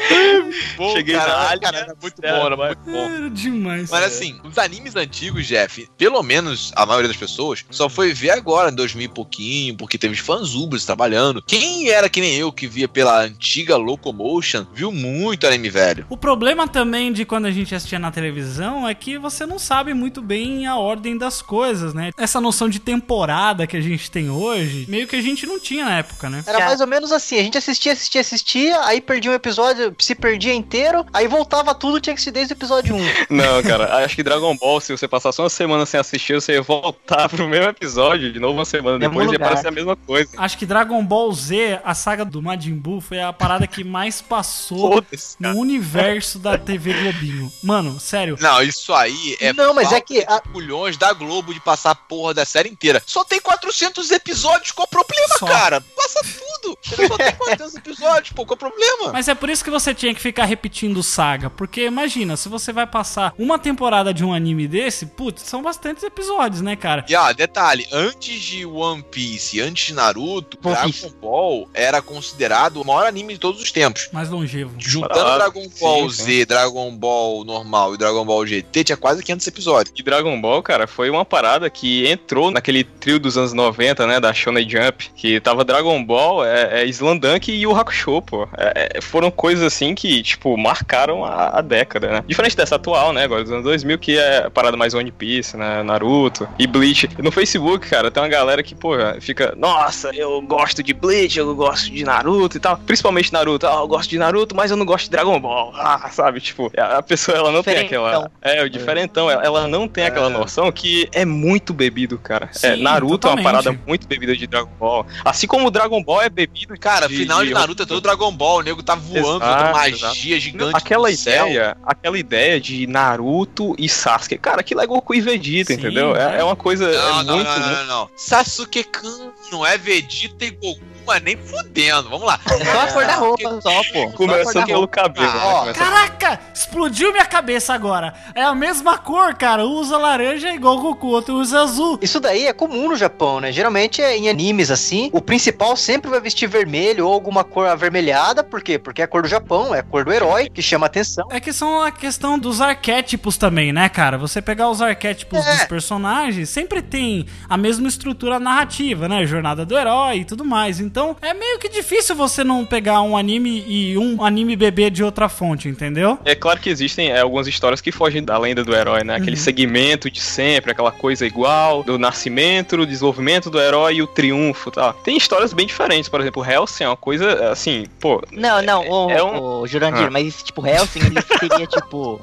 Pô,
Cheguei
cara,
na área,
cara, era muito bom, era muito bom.
Era demais.
Mas assim, os animes antigos, Jeff, pelo menos a maioria das pessoas, só foi ver agora, em 2000 e pouquinho, porque teve fanzubers trabalhando. Quem era que nem eu, que via pela antiga Locomotion, viu muito anime velho.
O problema também de quando a gente assistia na televisão é que você não sabe muito bem a ordem das coisas, né? Essa noção de temporada que a gente tem hoje, meio que a gente não tinha na época, né?
Era mais ou menos assim, a gente assistia, assistia, assistia, aí perdia um episódio, se perdia inteiro, aí voltava tudo, tinha que ser desde o episódio 1.
Não, cara, acho que Dragon Ball, se você passasse uma semana sem assistir, você ia voltar pro mesmo episódio de novo uma semana depois e ia parecer a mesma coisa.
Acho que Dragon Ball Z, a saga do Majin Buu, foi a parada que mais passou no universo da TV Globinho. Mano, sério.
Não, isso aí é
Não, mas é que
a... culhões da Globo de passar a porra da série inteira. Só tem 400 episódios, qual o problema,
Só.
cara? Passa tudo. Só tem 400 episódios, pô, qual o problema?
Mas é por isso que você tinha que ficar repetindo saga. Porque imagina, se você vai passar uma temporada de um anime desse, putz, são bastantes episódios, né, cara?
E ah, detalhe, antes de One Piece, antes de Naruto,
One
Dragon
Piece.
Ball era considerado o maior anime de todos os tempos.
Mais longevo.
Juntando
Ah,
Dragon Ball
sim,
Z, Dragon Ball normal e Dragon Ball GT, tinha quase 500 episódios.
E Dragon Ball, cara, foi uma parada que entrou naquele trio dos anos 90, né, da Shonen Jump, que tava Dragon Ball, é, é Slandunk e o Hakusho, pô. É, é, foram coisas assim que, tipo, marcaram a, a década, né? Diferente dessa atual, né, agora dos anos 2000, que é a parada mais One Piece, né, Naruto e Bleach. No Facebook, cara, tem uma galera que, pô, fica, nossa, eu gosto de Bleach, eu gosto de Naruto e tal. Principalmente Naruto, ah, eu gosto de Naruto, mas eu não gosto de Dragon Ball. Ah, sabe, tipo, a pessoa, ela não tem
Diferentão.
aquela... É, o diferentão, ela- ela não tem aquela noção que é muito bebido, cara. é,
Sim,
Naruto é
totalmente.
uma parada muito bebida de Dragon Ball. Assim como o Dragon Ball é bebido.
Cara, final de Naruto é todo Dragon Ball, o nego tá voando,
Exato,
com magia
exato.
gigante.
Não, aquela
no céu.
ideia, aquela ideia de Naruto e Sasuke. Cara, aquilo é Goku e Vegeta,
Sim,
entendeu? É, é uma coisa
Não,
é
não,
muito,
não, não, não, não. Sasuke-kun não é Vegeta e Goku, mas nem fudendo. Vamos lá.
É só a cor da roupa, só, pô.
Começando pelo cabelo.
Ah,
né? Começa-
Caraca, explodiu minha cabeça agora. É a mesma cor, cara. Um usa laranja igual o Goku, outro usa azul.
Isso daí é comum no Japão, né? Geralmente é em animes assim, o principal sempre vai vestir vermelho ou alguma cor avermelhada, por quê? Porque é a cor do Japão, é a cor do herói, que chama atenção.
É que são a questão dos arquétipos também, né, cara? Você pegar os arquétipos
É.
dos personagens, sempre tem a mesma estrutura narrativa, né? Jornada do herói e tudo mais. Então, é meio que difícil você não pegar um anime e um anime bebê de outra fonte, entendeu?
É claro que existem é, algumas histórias que fogem da lenda do herói, né? Aquele
Uhum.
segmento de sempre, aquela coisa igual, do nascimento, do desenvolvimento do herói e o triunfo e tal. Tem histórias bem diferentes, por exemplo, Hellsing é uma coisa, assim, pô...
Não, não, o,
é um-
o Jurandir,
Ah.
mas esse tipo Helsing, ele seria tipo.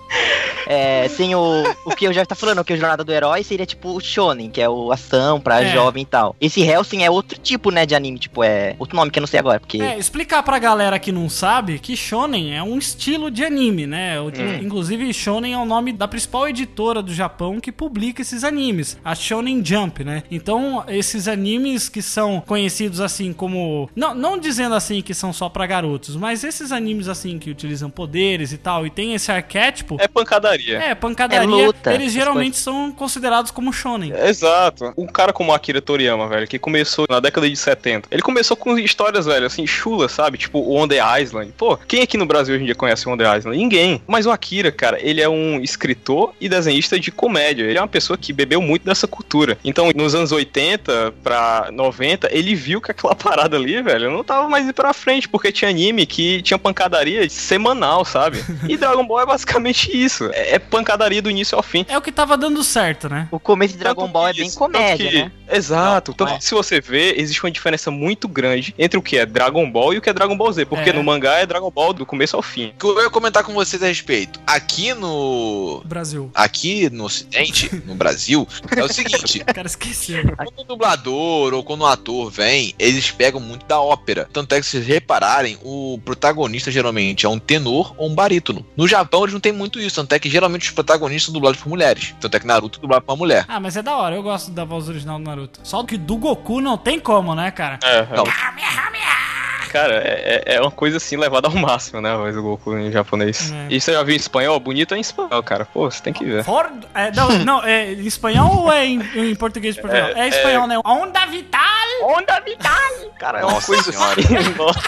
É, sem o. O que eu já tá falando, que é a jornada do herói seria tipo o Shonen, que é o ação pra
É.
jovem e tal. Esse Helsing é outro tipo, né, de anime, tipo, é. Outro nome que eu não sei agora, porque.
É, explicar pra galera que não sabe que Shonen é um estilo de anime, né? O-
Hum.
Inclusive, Shonen é o nome da principal editora do Japão que publica esses animes, a Shonen Jump, né? Então, esses animes que são conhecidos assim como. Não, não dizendo assim que são só pra garotos, mas esses animes assim que utilizam poderes e tal, e tem esse arquétipo.
É pancadaria.
É, pancadaria.
É luta,
eles geralmente são considerados como Shonen.
Exato. Um cara como Akira Toriyama, velho, que começou na década de 70. Ele começou com histórias, velho, assim, chulas, sabe? Tipo o On The Island. Pô, quem aqui no Brasil hoje em dia conhece o On The Island? Ninguém. Mas o Akira, cara, ele é um escritor e desenhista de comédia. Ele é uma pessoa que bebeu muito dessa cultura. Então, nos anos 80 pra 90, ele viu que aquela parada ali, velho, não tava mais indo pra frente, porque tinha anime que tinha pancadaria semanal, sabe? E Dragon Ball é basicamente isso. É é pancadaria do início ao fim.
É o que tava dando certo, né?
O começo de Dragon Ball é bem comédia,
que-
né?
Exato. Tanto que se você vê, existe uma diferença muito grande entre o que é Dragon Ball e o que é Dragon Ball Z. Porque
É.
no mangá é Dragon Ball do começo ao fim.
O que eu ia comentar com vocês a respeito. Aqui no.
Brasil.
Aqui no Ocidente, no Brasil, é o seguinte.
O cara esqueceu.
Quando o dublador ou quando o ator vem, eles pegam muito da ópera. Tanto é que, se vocês repararem, o protagonista geralmente é um tenor ou um barítono. No Japão, eles não tem muito isso. Tanto é que geralmente os protagonistas são dublados por mulheres. Tanto é que Naruto é dublado por uma mulher.
Ah, mas é da hora, eu gosto da voz original do Naruto. Só que do Goku não tem como, né, cara?
É, ¡Miau! ¡Miau! Cara, é, é- é uma coisa assim levada ao máximo, né? A voz do Goku em japonês.
É.
E você já viu em espanhol? Bonito é em espanhol, cara. Pô, você tem que ver.
For... É, não, não, é em espanhol ou é em, em português de Portugal? É,
É,
espanhol,
é-
né? Onda Vital!
Onda Vital!
Cara,
é uma coisa senhora.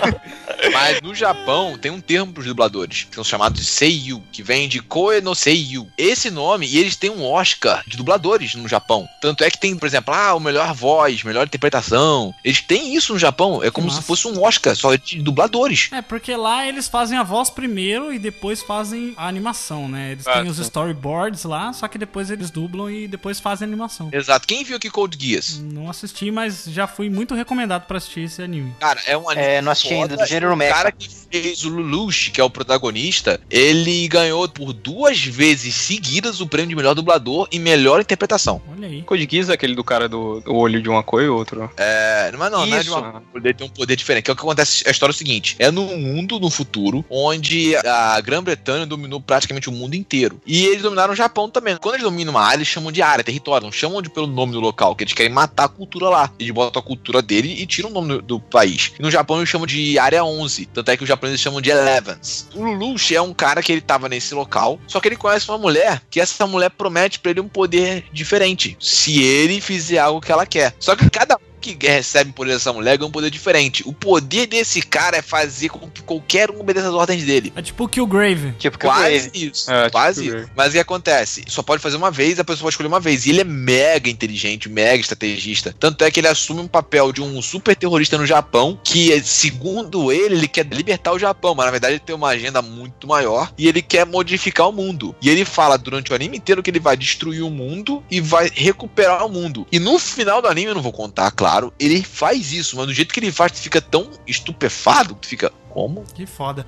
Mas no Japão tem um termo pros dubladores, que são chamados de Seiyu, que vem de Koe no Seiyu. Esse nome, e eles têm um Oscar de dubladores no Japão. Tanto é que tem, por exemplo, ah, o melhor voz, melhor interpretação. Eles têm isso no Japão. É como
massa.
se fosse um Oscar só de dubladores.
É, porque lá eles fazem a voz primeiro e depois fazem a animação, né? Eles têm os storyboards lá, só que depois eles dublam e depois fazem a animação.
Exato. Quem viu aqui Code Geass?
Não assisti, mas já fui muito recomendado pra assistir esse anime.
Cara, é um anime.
É, não assisti ainda, do gênero Mecha.
O cara que fez o Lelouch, que é o protagonista, ele ganhou por duas vezes seguidas o prêmio de melhor dublador e melhor interpretação.
Olha aí.
Code Geass é aquele do cara do, do olho de uma cor e outro.
É, mas não, não é de
Isso.
uma ele tem um poder diferente. Que é o que acontece. A história é o seguinte: é num mundo, no futuro, onde a Grã-Bretanha dominou praticamente o mundo inteiro. E eles dominaram o Japão também. Quando eles dominam uma área, eles chamam de área, território, não chamam de pelo nome do local, que eles querem matar a cultura lá. Eles botam a cultura dele e tiram o nome do, país. E no Japão eles chamam de área 11. Tanto é que os japoneses chamam de Elevens. O Lelouch é um cara que ele tava nesse local, só que ele conhece uma mulher que essa mulher promete pra ele um poder diferente. Se ele fizer algo que ela quer. Só que cada que recebe o poder dessa mulher ganha um poder diferente. O poder desse cara é fazer com que qualquer um obedeça as ordens dele.
É tipo o Killgrave.
Tipo,
Quase isso.
É, tipo
quase
Killgrave.
isso. Mas o que acontece? Só pode fazer uma vez, a pessoa pode escolher uma vez. E ele é mega inteligente, mega estrategista. Tanto é que ele assume um papel de um super terrorista no Japão, que, segundo ele, ele quer libertar o Japão. Mas na verdade ele tem uma agenda muito maior e ele quer modificar o mundo. E ele fala durante o anime inteiro que ele vai destruir o mundo e vai recuperar o mundo. E no final do anime, eu não vou contar, claro, ele faz isso, mas do jeito que ele faz, tu fica tão estupefado que tu fica. Como?
Que foda.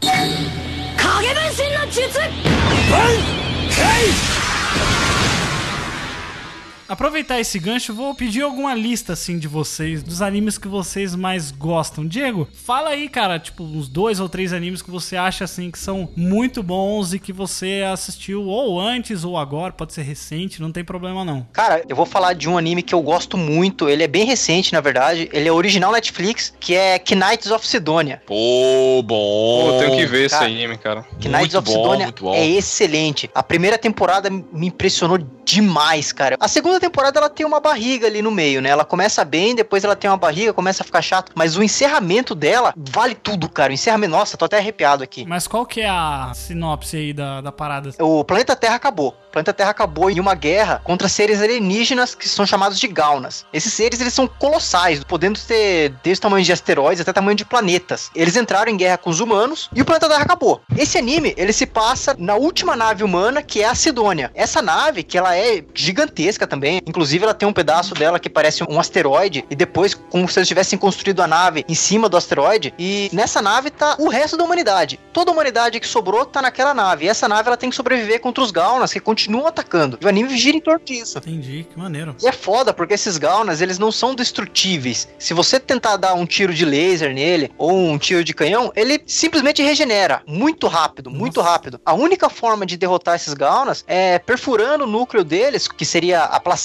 Aproveitar esse gancho, vou pedir alguma lista assim de vocês, dos animes que vocês mais gostam. Diego, fala aí, cara, tipo, uns dois ou três animes que você acha assim que são muito bons e que você assistiu ou antes ou agora, pode ser recente, não tem problema não.
Cara, eu vou falar de um anime que eu gosto muito. Ele é bem recente, na verdade. Ele é original Netflix, que é Knights of Sidonia.
Pô, bom.
Pô, eu tenho que ver esse
cara.
anime, cara.
Knights of
bom,
Sidonia é excelente. A primeira temporada me impressionou demais, cara. A segunda temporada ela tem uma barriga ali no meio, né? Ela começa bem, depois ela tem uma barriga, começa a ficar chato, mas o encerramento dela vale tudo, cara. O encerramento, nossa, tô até arrepiado aqui.
Mas qual que é a sinopse aí da, da parada?
O planeta Terra acabou. O planeta Terra acabou em uma guerra contra seres alienígenas que são chamados de Gaunas. Esses seres, eles são colossais, podendo ter desde o tamanho de asteroides até tamanho de planetas. Eles entraram em guerra com os humanos e o planeta Terra acabou. Esse anime, ele se passa na última nave humana, que é a Sidônia. Essa nave, que ela é gigantesca também, inclusive ela tem um pedaço dela que parece um asteroide e depois como se eles tivessem construído a nave em cima do asteroide e nessa nave tá o resto da humanidade. Toda a humanidade que sobrou tá naquela nave. E essa nave ela tem que sobreviver contra os Gaunas que continuam atacando. E o anime gira em torno disso.
Entendi, que maneiro.
E é foda, porque esses Gaunas, eles não são destrutíveis. Se você tentar dar um tiro de laser nele, ou um tiro de canhão, ele simplesmente regenera. Muito rápido, muito rápido. A única forma de derrotar esses Gaunas é perfurando o núcleo deles, que seria a placenta,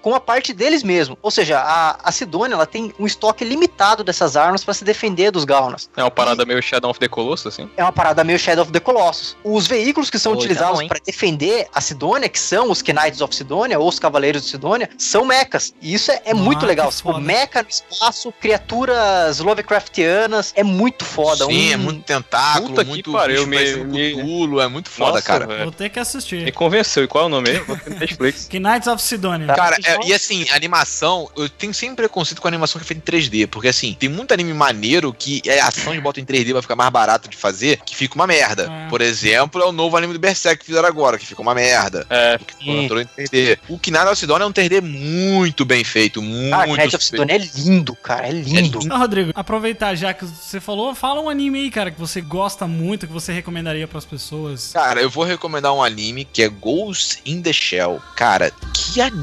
com a parte deles mesmo. Ou seja, a, a Sidônia, ela tem um estoque limitado dessas armas para se defender dos Gaunas.
É uma parada meio Shadow of the Colossus, assim?
É uma parada meio Shadow of the Colossus. Os veículos que são
Oi,
utilizados para defender a Sidônia, que são os Knights of Sidônia, ou os Cavaleiros de Sidônia, são mechas. E isso é, é muito
Ah,
legal.
que
Tipo, mecha no espaço, criaturas Lovecraftianas, é muito foda.
Sim,
Um-
é muito tentáculo,
Puta
muito
pariu,
bicho
me-
parecendo
me-
Cthulhu, é muito foda,
Nossa,
cara.
velho.
Vou ter que
Me
assistir.
convenceu. E qual é o nome aí? Netflix.
Knights of Sidonia.
Cara, é- e assim, animação, eu tenho sempre preconceito com animação que é feita em 3D, porque assim, tem muito anime maneiro que é ação de bota em 3D vai ficar mais barato de fazer, que fica uma merda.
É.
Por exemplo, é o novo anime do Berserk que fizeram agora, que fica uma merda.
É,
Porque foi todo em 3D. O Kinara Alcidona é um 3D muito bem feito, muito
Ah, Knights of
feito.
Sidônia é lindo, cara, é lindo.
Ah, Rodrigo, aproveitar já que você falou, fala um anime aí, cara, que você gosta muito, que você recomendaria pras pessoas.
Cara, eu vou recomendar um anime que é Ghost in the Shell. Cara, que anime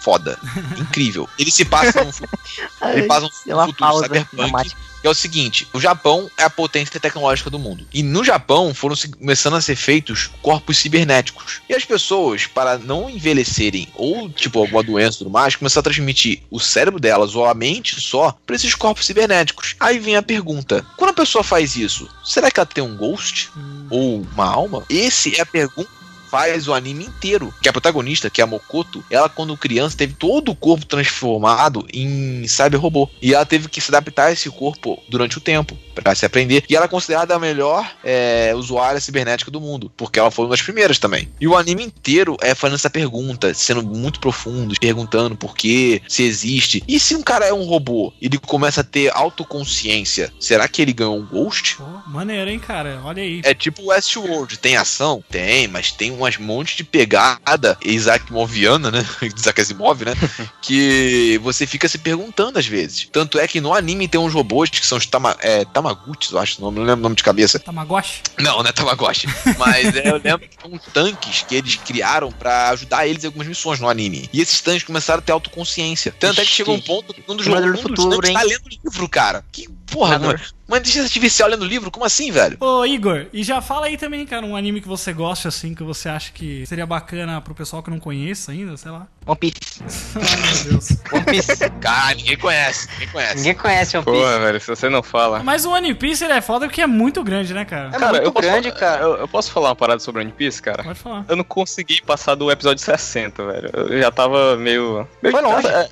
foda. Incrível. Ele se passa num, fu- ele passa num
uma
futuro cyberpunk. é o seguinte, o Japão é a potência tecnológica do mundo. E no Japão foram começando a ser feitos corpos cibernéticos. E as pessoas, para não envelhecerem ou, tipo, alguma doença e tudo mais, começaram a transmitir o cérebro delas ou a mente só para esses corpos cibernéticos. Aí vem a pergunta: quando a pessoa faz isso, será que ela tem um ghost? Ou uma alma? Esse é a pergunta faz o anime inteiro. Que a protagonista, que é a Mokoto, ela quando criança teve todo o corpo transformado em cyber-robô. E ela teve que se adaptar a esse corpo durante o tempo, pra se aprender. E ela é considerada a melhor é, usuária cibernética do mundo, porque ela foi uma das primeiras também. E o anime inteiro é fazendo essa pergunta, sendo muito profundo, perguntando por quê, se existe. E se um cara é um robô, ele começa a ter autoconsciência, será que ele ganhou um ghost?
Pô, maneiro, hein, cara? Olha aí.
É tipo Westworld, tem ação? Tem, mas tem umas monte de pegada Isaac Moviana, né? Isaac Asimov, né? que você fica se perguntando às vezes. Tanto é que no anime tem uns robôs que são os tama é, Tamaguchi, eu acho o nome, não lembro o nome de cabeça.
Tamagotchi?
Não, não é Tamagotchi. Mas é, eu lembro que são tanques que eles criaram pra ajudar eles em algumas missões no anime. E esses tanques começaram a ter autoconsciência. Tanto é que chegou um ponto que um dos jogos
do
um dos
futuro,
tanques
hein?
tá lendo livro, cara. Que porra, mano. Uma inteligência artificial lendo livro? Como assim, velho?
Ô, Igor, e já fala aí também, cara, um anime que você gosta, assim, que você acha que seria bacana pro pessoal que não conhece ainda, sei lá.
One Piece.
Ai, meu Deus.
One Piece.
Cara, ninguém conhece, ninguém conhece.
Ninguém conhece One Piece.
Porra, velho, se você não fala.
Mas o One Piece ele é foda porque é muito grande, né, cara?
É muito
eu posso
grande,
falar-
cara.
Eu, eu posso falar uma parada sobre One Piece, cara?
Pode falar.
Eu não consegui passar do episódio 60, velho. Eu já tava meio. meio
Foi longe.
É,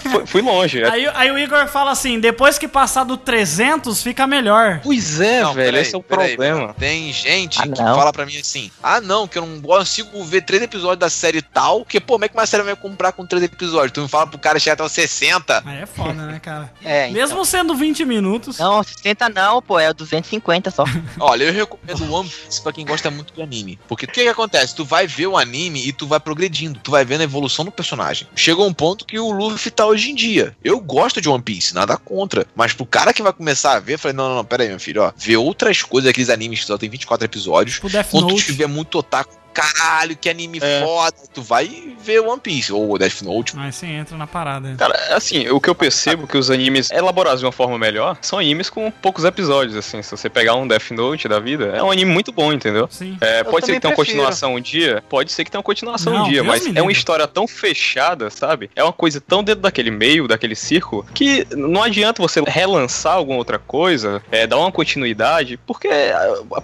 fui, fui longe. É-
Aí, aí o Igor fala assim: depois que passar do 300, fica melhor.
Pois é,
Não,
velho,
peraí,
esse é o
peraí,
problema.
Tem gente
Ah,
que
não.
fala pra mim assim: ah, não, que eu não consigo ver três episódios da série tal, porque, pô, como é que uma série vai comprar com três episódios? Tu me fala pro cara chegar até os 60.
Aí é foda, né, cara?
É, então.
Mesmo sendo 20 minutos.
Não, 60 não, pô, é 250 só.
Olha, eu recomendo One Piece pra quem gosta muito de anime. Porque o que, que acontece? Tu vai ver o anime e tu vai progredindo. Tu vai vendo a evolução do personagem. Chegou um ponto que o Luffy tá hoje em dia. Eu gosto de One Piece, nada contra. Mas pro cara que vai começar a ver, falei: não, não, não, pera aí, meu filho, ó. Vê outras coisas, aqueles animes que só tem 24 episódios.
Tipo Death
Quando
Note.
tiver muito otaku, caralho, que anime
É.
foda, tu vai ver One Piece ou Death Note.
Aí você entra na parada.
Cara, assim, o que eu percebo que os animes elaborados de uma forma melhor são animes com poucos episódios, assim. Se você pegar um Death Note da vida, é um anime muito bom, entendeu?
Sim.
É,
Eu
pode ser que tenha uma continuação um dia, pode ser que tenha uma continuação
Não,
um dia, mas é uma história tão fechada, sabe? É uma coisa tão dentro daquele meio, daquele círculo, que não adianta você relançar alguma outra coisa, é, dar uma continuidade, porque é,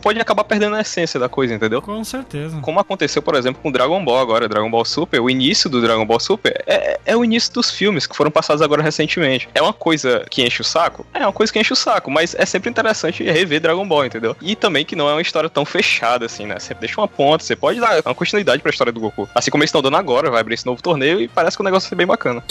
pode acabar perdendo a essência da coisa, entendeu?
Com certeza.
Como aconteceu, por exemplo, com Dragon Ball agora, Dragon Ball Super, o início do Dragon Ball Super é, é o início dos filmes que foram passados agora recentemente. É uma coisa que enche o saco? É uma coisa que enche o saco, mas é sempre interessante rever Dragon Ball, entendeu? E também que não é uma história tão fechada assim, né? Você deixa uma ponta, você pode dar uma continuidade pra história do Goku. Assim como eles estão dando agora, vai abrir esse novo torneio e parece que o negócio vai ser bem bacana.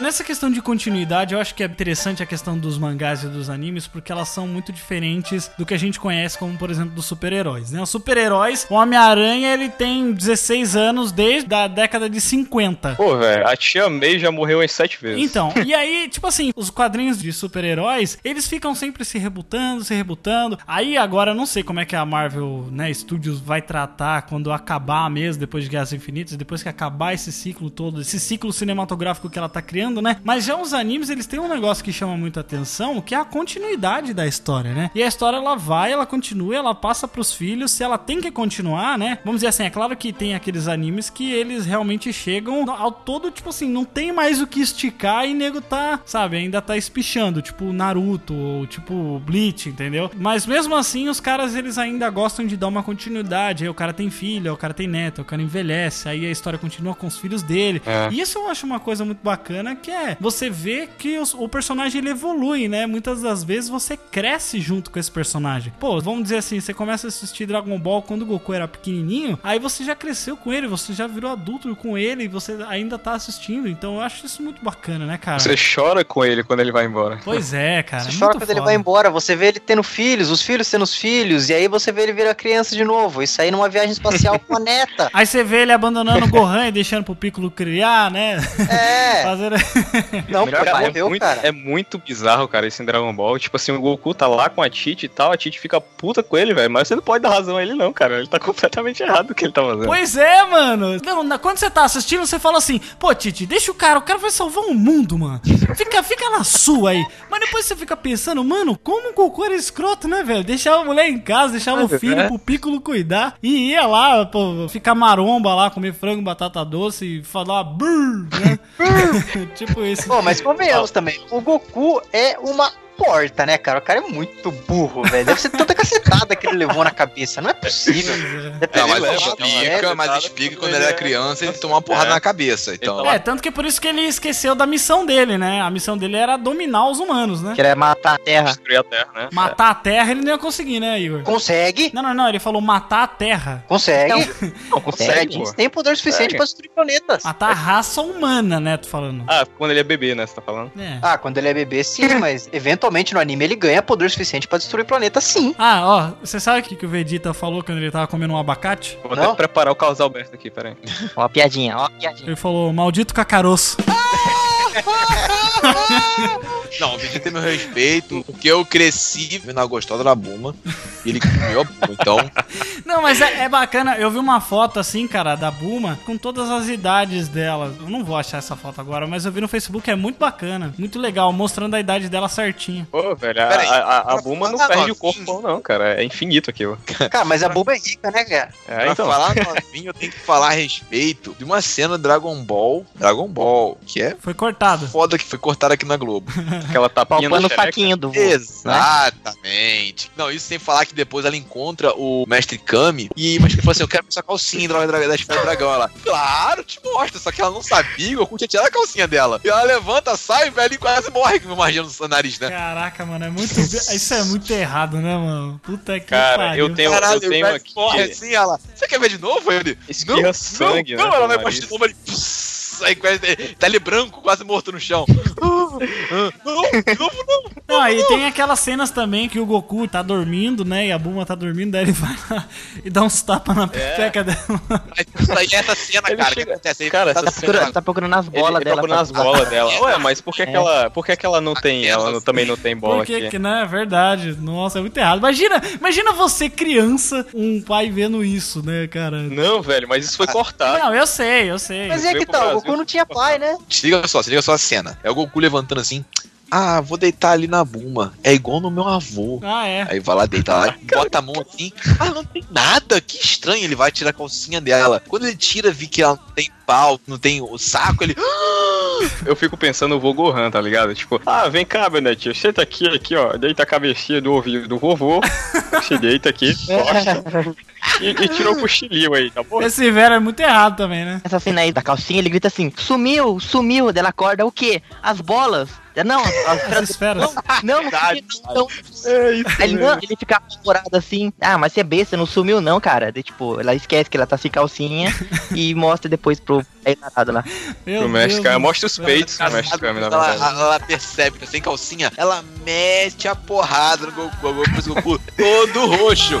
Nessa questão de continuidade, eu acho que é interessante a questão dos mangás e dos animes, porque elas são muito diferentes do que a gente conhece, como por exemplo dos super-heróis, né? Os super-heróis, o Homem-Aranha, ele tem 16 anos desde a década de 50.
Pô, velho, a tia May já morreu umas sete vezes.
Então, e aí, tipo assim, os quadrinhos de super-heróis, eles ficam sempre se rebutando, se rebutando. Aí agora, eu não sei como é que a Marvel, né, Studios vai tratar quando acabar mesmo, depois de Guerras Infinitas, depois que acabar esse ciclo todo, esse ciclo cinematográfico que ela tá criando, né? Mas já os animes, eles têm um negócio que chama muita atenção, que é a continuidade da história, né? E a história, ela vai, ela continua, ela passa pros filhos, se ela tem que continuar, né? Vamos dizer assim, é claro que tem aqueles animes que eles realmente chegam ao todo, tipo assim, não tem mais o que esticar e nego tá, sabe, ainda tá espichando, tipo Naruto ou tipo Bleach, entendeu? Mas mesmo assim, os caras, eles ainda gostam de dar uma continuidade, aí o cara tem filho, aí o cara tem neto, aí o cara envelhece, aí a história continua com os filhos dele.
É.
E isso eu acho uma coisa muito bacana, que é você vê que os- o personagem ele evolui, né? Muitas das vezes você cresce junto com esse personagem. Pô, vamos dizer assim, você começa a assistir Dragon Ball quando o Goku era pequenininho, aí você já cresceu com ele, você já virou adulto com ele e você ainda tá assistindo. Então eu acho isso muito bacana, né, cara?
Você chora com ele quando ele vai embora.
Pois é, cara.
Você
é
chora
muito
quando ele
foda.
vai embora, você vê ele tendo filhos, os filhos tendo os filhos, e aí você vê ele virar criança de novo, e sair numa viagem espacial com a neta.
Aí você vê ele abandonando o Gohan e deixando pro Piccolo criar, né?
É.
Fazendo...
Não,
Melhor,
cara, morreu,
é, muito,
cara.
é muito bizarro, cara, esse em Dragon Ball. Tipo assim, o Goku tá lá com a Tite e tal, a Tite fica puta com ele, velho. Mas você não pode dar razão a ele, não, cara. Ele tá completamente errado o que ele tá fazendo.
Pois é, mano. Não, na- quando você tá assistindo, você fala assim, pô, Titi, deixa o cara, o cara vai salvar o mundo, mano. Fica, fica na sua aí. Mas depois você fica pensando, mano, como o Goku era escroto, né, velho? Deixava a mulher em casa, deixava o
Mas
filho
é.
pro Piccolo cuidar e ia lá, pô, ficar maromba lá, comer frango, batata doce e falar brrr, né? tipo isso.
Pô, mas convenhamos também, o Goku é uma porta, né, cara? O cara é muito burro, velho. Deve ser tanta cacetada que ele levou na cabeça. Não é possível.
Não, mas
leva,
explica, mas explica que quando ele era criança ele tomou uma porrada
É.
na cabeça. Então,
É, tanto que por isso que ele esqueceu da missão dele, né? A missão dele era dominar os humanos, né?
Que era matar a Terra.
Destruir a Terra, né?
Matar a Terra ele não ia conseguir, né, Igor?
Consegue,
Não, não, não, ele falou matar a Terra.
consegue.
Não consegue,
pô.
Tem poder suficiente
Consegue.
pra destruir planetas.
Matar a raça humana, né, tu falando.
Ah, quando ele é bebê, né? Você tá falando?
É.
Ah, quando ele é bebê, sim, mas eventualmente eventualmente no anime ele ganha poder suficiente pra destruir o planeta, sim.
Ah, ó, você sabe o que, que o Vegeta falou quando ele tava comendo um abacate?
Vou até preparar o caos Alberto aqui, peraí.
Ó a piadinha, ó a piadinha.
Ele falou, maldito cacaroço.
Não, o Vegeta tem meu respeito, porque eu cresci vendo a gostosa da Buma e ele comeu a Buma. Então,
Não, mas é, é bacana. Eu vi uma foto assim, cara, da Buma, com todas as idades dela. Eu não vou achar essa foto agora, mas eu vi no Facebook, é muito bacana. Muito legal, mostrando a idade dela certinho.
Pô, velho, a, a, a, a Buma não perde o
novinho.
corpo, não, cara. É infinito aquilo.
Cara, mas a Bulma é rica, né, cara?
É,
pra
então.
falar novinho, eu tenho que falar a respeito de uma cena do Dragon Ball, Dragon Ball, que é
Foi cortado.
Foda que foi cortada aqui na Globo.
Aquela tapinha
Palpando
na
o
xereca.
saquinho do vô.
Exatamente. Não, isso sem falar que depois ela encontra o mestre Kami e mas ele falou assim: Eu quero ver sua calcinha da, da, da esfera do dragão. Ela, claro, te mostra. Só que ela não sabia, o Goku tinha tirado a calcinha dela. E ela levanta, sai, velho, e quase morre com uma no nariz, né?
Caraca, mano, é muito. Isso é muito errado, né, mano? Puta que
Cara,
pariu.
eu tenho,
Caralho,
eu tenho aqui.
morre assim, ela. Você quer ver de novo? Ele.
Espirra sangue,
não,
né,
não, ela vai mostrar de novo ele. pss, Aí quase- tá ele branco, quase morto no chão. Ah, ah, Não, novo não.
Não, aí tem aquelas cenas também que o Goku tá dormindo, né? E a Buma tá dormindo, daí ele vai lá e dá uns tapas na pepeca dela.
Mas isso aí é essa cena,
Ele
cara,
chega-
que acontece aí.
Cara,
tá
essa
Tá procurando, tá procurando nas
Ele,
bolas
ele tá
dela.
procurando as bolas dela. Ué, mas por que,
É.
que ela, por que, que ela não tem. Ela não- também não tem bola
Por que
aqui?
que, né? É verdade. Nossa, é muito errado. Imagina, imagina você, criança, um pai vendo isso, né, cara?
Não, velho, mas isso foi cortado.
Não, eu sei, eu sei.
Mas é que
pro
tá, o. Goku não tinha pai, né?
Se liga só, se liga só a cena. É o Goku levantando assim. Ah, vou deitar ali na Buma. É igual no meu avô.
Ah, é.
Aí vai lá, deita lá, bota a mão assim. Ah, não tem nada, que estranho. Ele vai tirar a calcinha dela. Quando ele tira, vi que ela não tem pau, não tem o saco, ele.
Eu fico pensando no vô Gohan, tá ligado? Tipo, ah, vem cá, Benetinho, senta aqui, aqui, ó, deita a cabecinha do ouvido do vovô, se deita aqui, costa, e, e tirou o cochilinho aí, tá bom?
Esse velho é muito errado também, né?
Essa cena aí da calcinha, ele grita assim: sumiu, sumiu. Dela acorda o quê? As bolas. Não, as
As
esferas.
esferas.
Não, não,
Verdade.
não.
É
ele, não, ele fica apavorado assim. Ah, mas você é besta, não sumiu não, cara. Daí, tipo, ela esquece que ela tá sem calcinha e mostra depois pro aí tarado lá.
Meu
Pro mestre mostra os
céu.
peitos pro mestre Kami, na
ela,
verdade.
ela percebe que tá sem calcinha, ela mete a porrada no Goku, Goku, Goku todo roxo.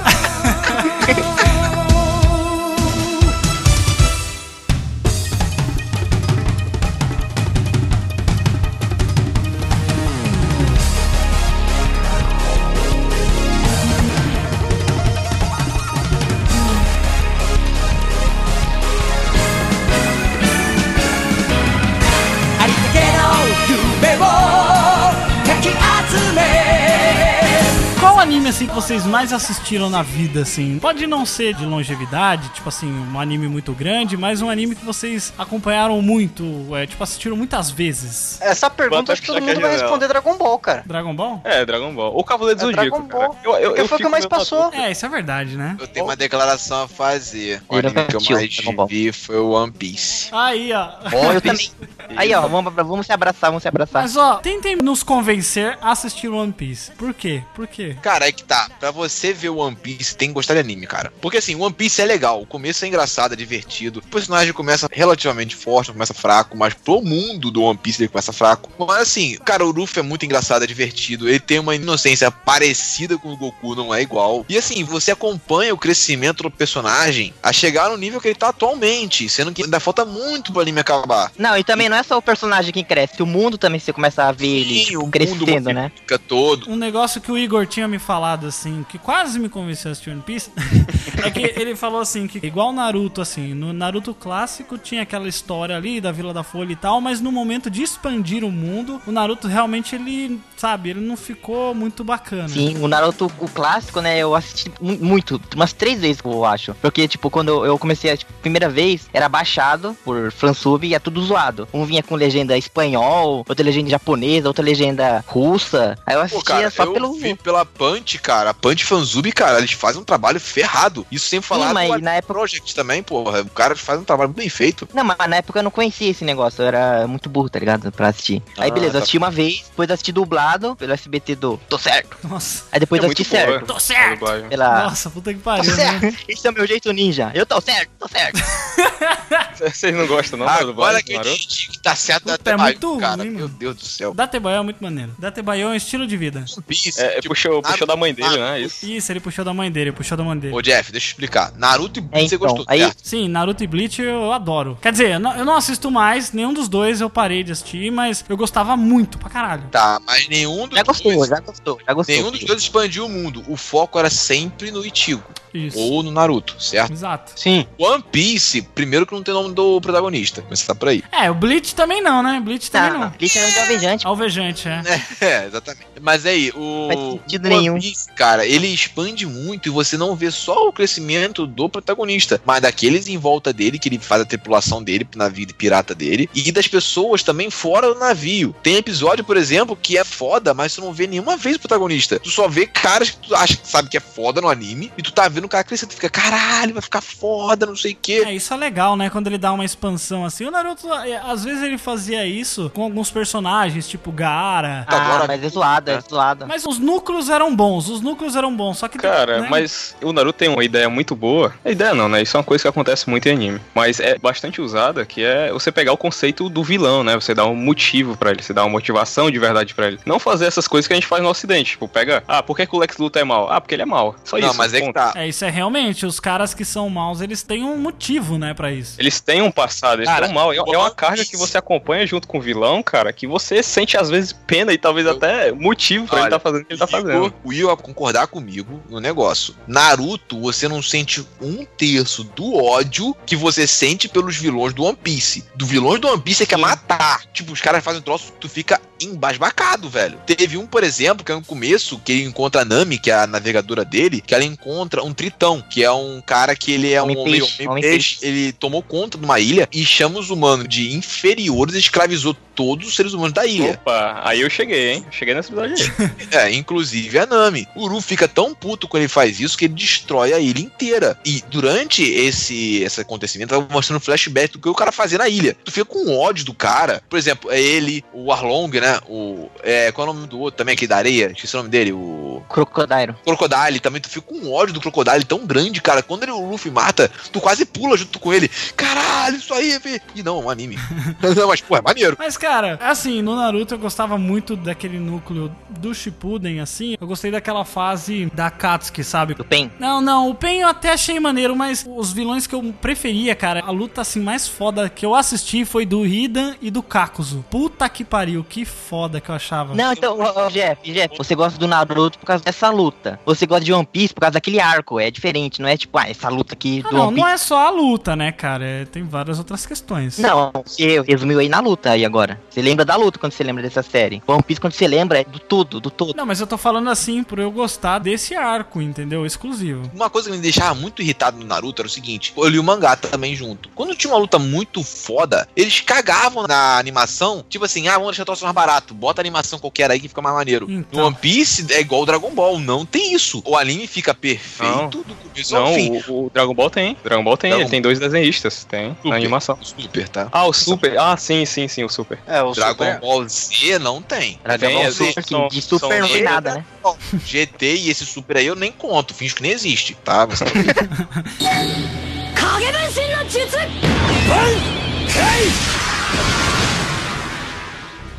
Anime assim que vocês mais assistiram na vida, assim? Pode não ser de longevidade, tipo assim, um anime muito grande, mas um anime que vocês acompanharam muito, é, tipo, assistiram muitas vezes.
Essa pergunta acho que todo mundo vai responder Dragon Ball, cara.
Dragon Ball?
É, Dragon Ball. O Cavaleiro do
É
Zodíaco,
Dragon
cara.
Ball.
Eu, eu, eu
foi o que
fico
mais passou.
É, isso é verdade, né?
Eu tenho uma declaração a fazer. O anime que eu mais vi foi o One Piece.
Aí, ó.
Ó, eu também. Aí, ó, vamos, vamos se abraçar, vamos se abraçar.
Mas ó, tentem nos convencer a assistir One Piece. Por quê? Por quê?
Cara, é que tá. Pra você ver o One Piece, tem que gostar de anime, cara. Porque assim, o One Piece é legal. O começo é engraçado, é divertido. O personagem começa relativamente forte, começa fraco, mas pro mundo do One Piece ele começa fraco. Mas assim, cara, o Luffy é muito engraçado, é divertido. Ele tem uma inocência parecida com o Goku, não é igual. E assim, você acompanha o crescimento do personagem a chegar no nível que ele tá atualmente, sendo que ainda falta muito pro anime acabar.
Não, e também não é só o personagem que cresce, o mundo também você começa a ver ele
Sim,
tipo,
o mundo
crescendo, né?
Fica todo.
Um negócio que o Igor tinha me falado, assim, que quase me convenceu a assistir One Piece, é que ele falou assim, que igual Naruto, assim, no Naruto clássico tinha aquela história ali da Vila da Folha e tal, mas no momento de expandir o mundo, o Naruto realmente, ele, sabe, ele não ficou muito bacana.
Sim, o Naruto, o clássico, né, eu assisti mu- muito, umas três vezes, eu acho. Porque, tipo, quando eu- comecei a, tipo, primeira vez, era baixado por fansub e é tudo zoado. Um vinha com legenda espanhol, outra legenda japonesa, outra legenda russa. Aí eu
Pô,
assistia
cara,
só
eu
pelo...
vi pela Punch, cara. A Punch Fanzub, cara, eles fazem um trabalho ferrado. Isso sem falar
mas
do
na época-
Project também, porra. O cara faz um trabalho bem feito.
Não, mas na época eu não conhecia esse negócio, eu era muito burro, tá ligado? Pra assistir. Aí
Ah,
beleza, eu
tá.
assisti uma vez, depois assisti dublado pelo SBT do Tô Certo.
Nossa.
Aí depois
É
assisti certo.
Tô
A
certo!
Pela...
Nossa, puta que
Tô
pariu, né?
certo. Esse é o meu jeito ninja. Eu tô certo, tô certo.
Vocês não gostam, não, da
Agora
do
que que Dá certo
Puta,
até
é muito
cara.
ruim,
Meu. Deus do céu.
Datebayo é muito maneiro. Datebayo é um estilo de vida.
Piece,
É,
tipo,
puxou, puxou da mãe dele,
Naruto-
né? Isso.
Isso, ele puxou da mãe dele, puxou da mãe dele.
Ô, Jeff, deixa eu explicar. Naruto e Bleach
É,
você
então,
gostou,
aí-
certo?
Sim, Naruto e Bleach eu adoro. Quer dizer, eu não, eu não assisto mais, nenhum dos dois eu parei de assistir, mas eu gostava muito pra caralho.
Tá, mas nenhum dos
Já gostou,
dois...
já gostou, já gostou.
Nenhum dos dois expandiu o mundo. O foco era sempre no Ichigo.
Isso.
Ou no Naruto, certo?
Exato.
Sim.
One Piece, primeiro que não tem nome do protagonista. Mas tá por aí.
É, o Bleach também não, né? Bleach também
Tá,
não.
Bleach é um alvejante.
Alvejante, é.
É, exatamente. Mas aí, o
Faz sentido
One
nenhum.
Piece, cara, ele expande muito e você não vê só o crescimento do protagonista, mas daqueles em volta dele, que ele faz a tripulação dele, navio de pirata dele, e das pessoas também fora do navio. Tem episódio, por exemplo, que é foda, mas tu não vê nenhuma vez o protagonista. Tu só vê caras que tu acha que sabe que é foda no anime, e tu tá vendo o cara crescer, tu fica, caralho, vai ficar foda, não sei o quê.
É, isso é legal, né? Quando ele dá uma expansão assim. O Naruto, é, às vezes ele fazia isso com alguns personagens, tipo Gaara.
Ah,
Agora-
mas é zoada, é zoada.
Mas os núcleos eram bons, os núcleos eram bons, só que...
Cara,
né?
mas o Naruto tem uma ideia muito boa. A ideia não, né? Isso é uma coisa que acontece muito em anime. Mas é bastante usada, que é você pegar o conceito do vilão, né? Você dar um motivo pra ele, você dar uma motivação de verdade pra ele. Não fazer essas coisas que a gente faz no ocidente. Tipo, pega, ah, por que, que o Lex Luthor é mal? Ah, porque ele é mal. Só
não,
isso.
mas é que tá.
É, isso é realmente, os caras que são maus, eles têm um motivo, né, pra isso.
Eles têm um passado, eles
Cara,
são mal. É é uma carga que você acompanha junto com o vilão, cara, que você sente às vezes pena e talvez até motivo pra ele
Olha,
tá fazendo o que ele tá fazendo.
O Will vai concordar comigo no negócio. Naruto, você não sente um terço do ódio que você sente pelos vilões do One Piece. Do vilões do One Piece é que é matar. Tipo, os caras fazem um troço, tu fica embasbacado, velho. Teve um, por exemplo, que é no começo, que ele encontra a Nami, que é a navegadora dele, que ela encontra um tritão, que é um cara que ele é um
Homem
homem,
peixe,
homem
homem
peixe. Ele tomou conta de uma ilha e chama os humanos de inferiores e escravizou todos os seres humanos da ilha.
Opa, aí eu cheguei, hein? Cheguei nesse episódio aí.
É, inclusive a Nami. O Uru fica tão puto quando ele faz isso que ele destrói a ilha inteira. E durante esse, esse acontecimento, tava mostrando flashback do que o cara fazia na ilha. Tu fica com ódio do cara. Por exemplo, é ele, o Arlong, né? O. É, qual é o nome do outro também aqui da areia? Esqueci o nome dele. O.
Crocodile.
Crocodile. Também tu fica com ódio do Crocodile tão grande, cara. Quando ele, o Luffy mata, tu quase pula junto com ele. Caralho, isso aí, velho. E não, é um anime. não, mas, pô, é maneiro.
Mas, cara, assim, no Naruto eu gostava muito daquele núcleo do Shippuden, assim. Eu gostei daquela fase da Katsuki, sabe?
Do Pen.
Não, não, o Pen eu até achei maneiro, mas os vilões que eu preferia, cara, a luta, assim, mais foda que eu assisti foi do Hidan e do Kakuzu. Puta que pariu, que foda que eu achava.
Não, então, ô, ô, Jeff, Jeff, você gosta do Naruto por causa dessa luta. Você gosta de One Piece por causa daquele arco. É diferente, não é tipo, ah, essa luta aqui
Ah,
do
não, não é só a luta, né, cara? É, tem várias outras questões.
Não, você resumiu aí na luta aí agora. Você lembra da luta quando você lembra dessa série. One Piece quando você lembra é do tudo, do todo.
Não, mas eu tô falando assim por eu gostar desse arco, entendeu? Exclusivo.
Uma coisa que me deixava muito irritado no Naruto era o seguinte: eu li o mangá também junto. Quando tinha uma luta muito foda, eles cagavam na animação, tipo assim, ah, vamos deixar o troço mais barato, bota a animação qualquer aí que fica mais maneiro.
Então.
No One Piece é igual o Dragon Ball, não tem isso. O anime fica perfeito
Não.
do começo ao
Não,
fim.
o, o Dragon Ball tem. Dragon Ball tem,
Dragon
ele tem dois desenhistas, tem
Super,
na animação.
o Super, tá?
Ah, o Super. Ah, sim, sim, sim, o Super.
É, o
Dragon
Super.
Ball Z não tem.
Dragon
Tem,
Ball
é,
Super,
são-
Super
são-
não tem nada, né?
GT e esse Super aí eu nem conto, finge que nem existe, tá? Você tá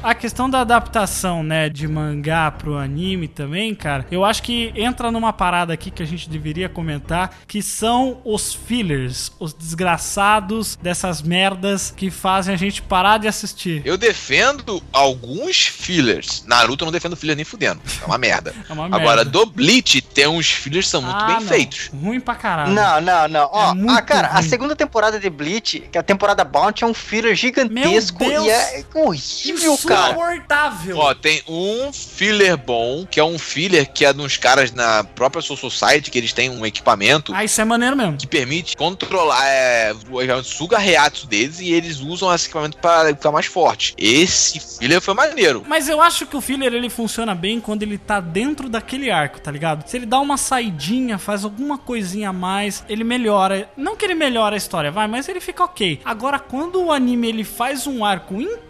A questão da adaptação, né, de mangá pro anime também, cara, eu acho que entra numa parada aqui que a gente deveria comentar, que são os fillers, os desgraçados dessas merdas que fazem a gente parar de assistir.
Eu defendo alguns fillers. Naruto eu não defendo filler nem fudendo. É uma merda.
É uma
Agora,
merda.
do Bleach, tem uns fillers que são muito
Ah,
bem
não.
feitos.
Ruim pra caralho.
Não, não, não. Ó,
É muito
ah, cara, a
ruim.
segunda temporada de Bleach, que é a temporada Bounty, é um filler gigantesco
Meu Deus.
e é horrível, cara.
Insuportável.
Ó, tem um filler bom, que é um filler que é de uns caras na própria Soul Society, que eles têm um equipamento
Ah, isso é maneiro mesmo.
que permite controlar, é, o equipamento suga reatos deles e eles usam esse equipamento para ficar mais forte. Esse filler foi maneiro.
Mas eu acho que o filler ele funciona bem quando ele tá dentro daquele arco, tá ligado? Se ele dá uma saidinha, faz alguma coisinha a mais, ele melhora. Não que ele melhora a história, vai, mas ele fica ok. Agora, quando o anime ele faz um arco inteiro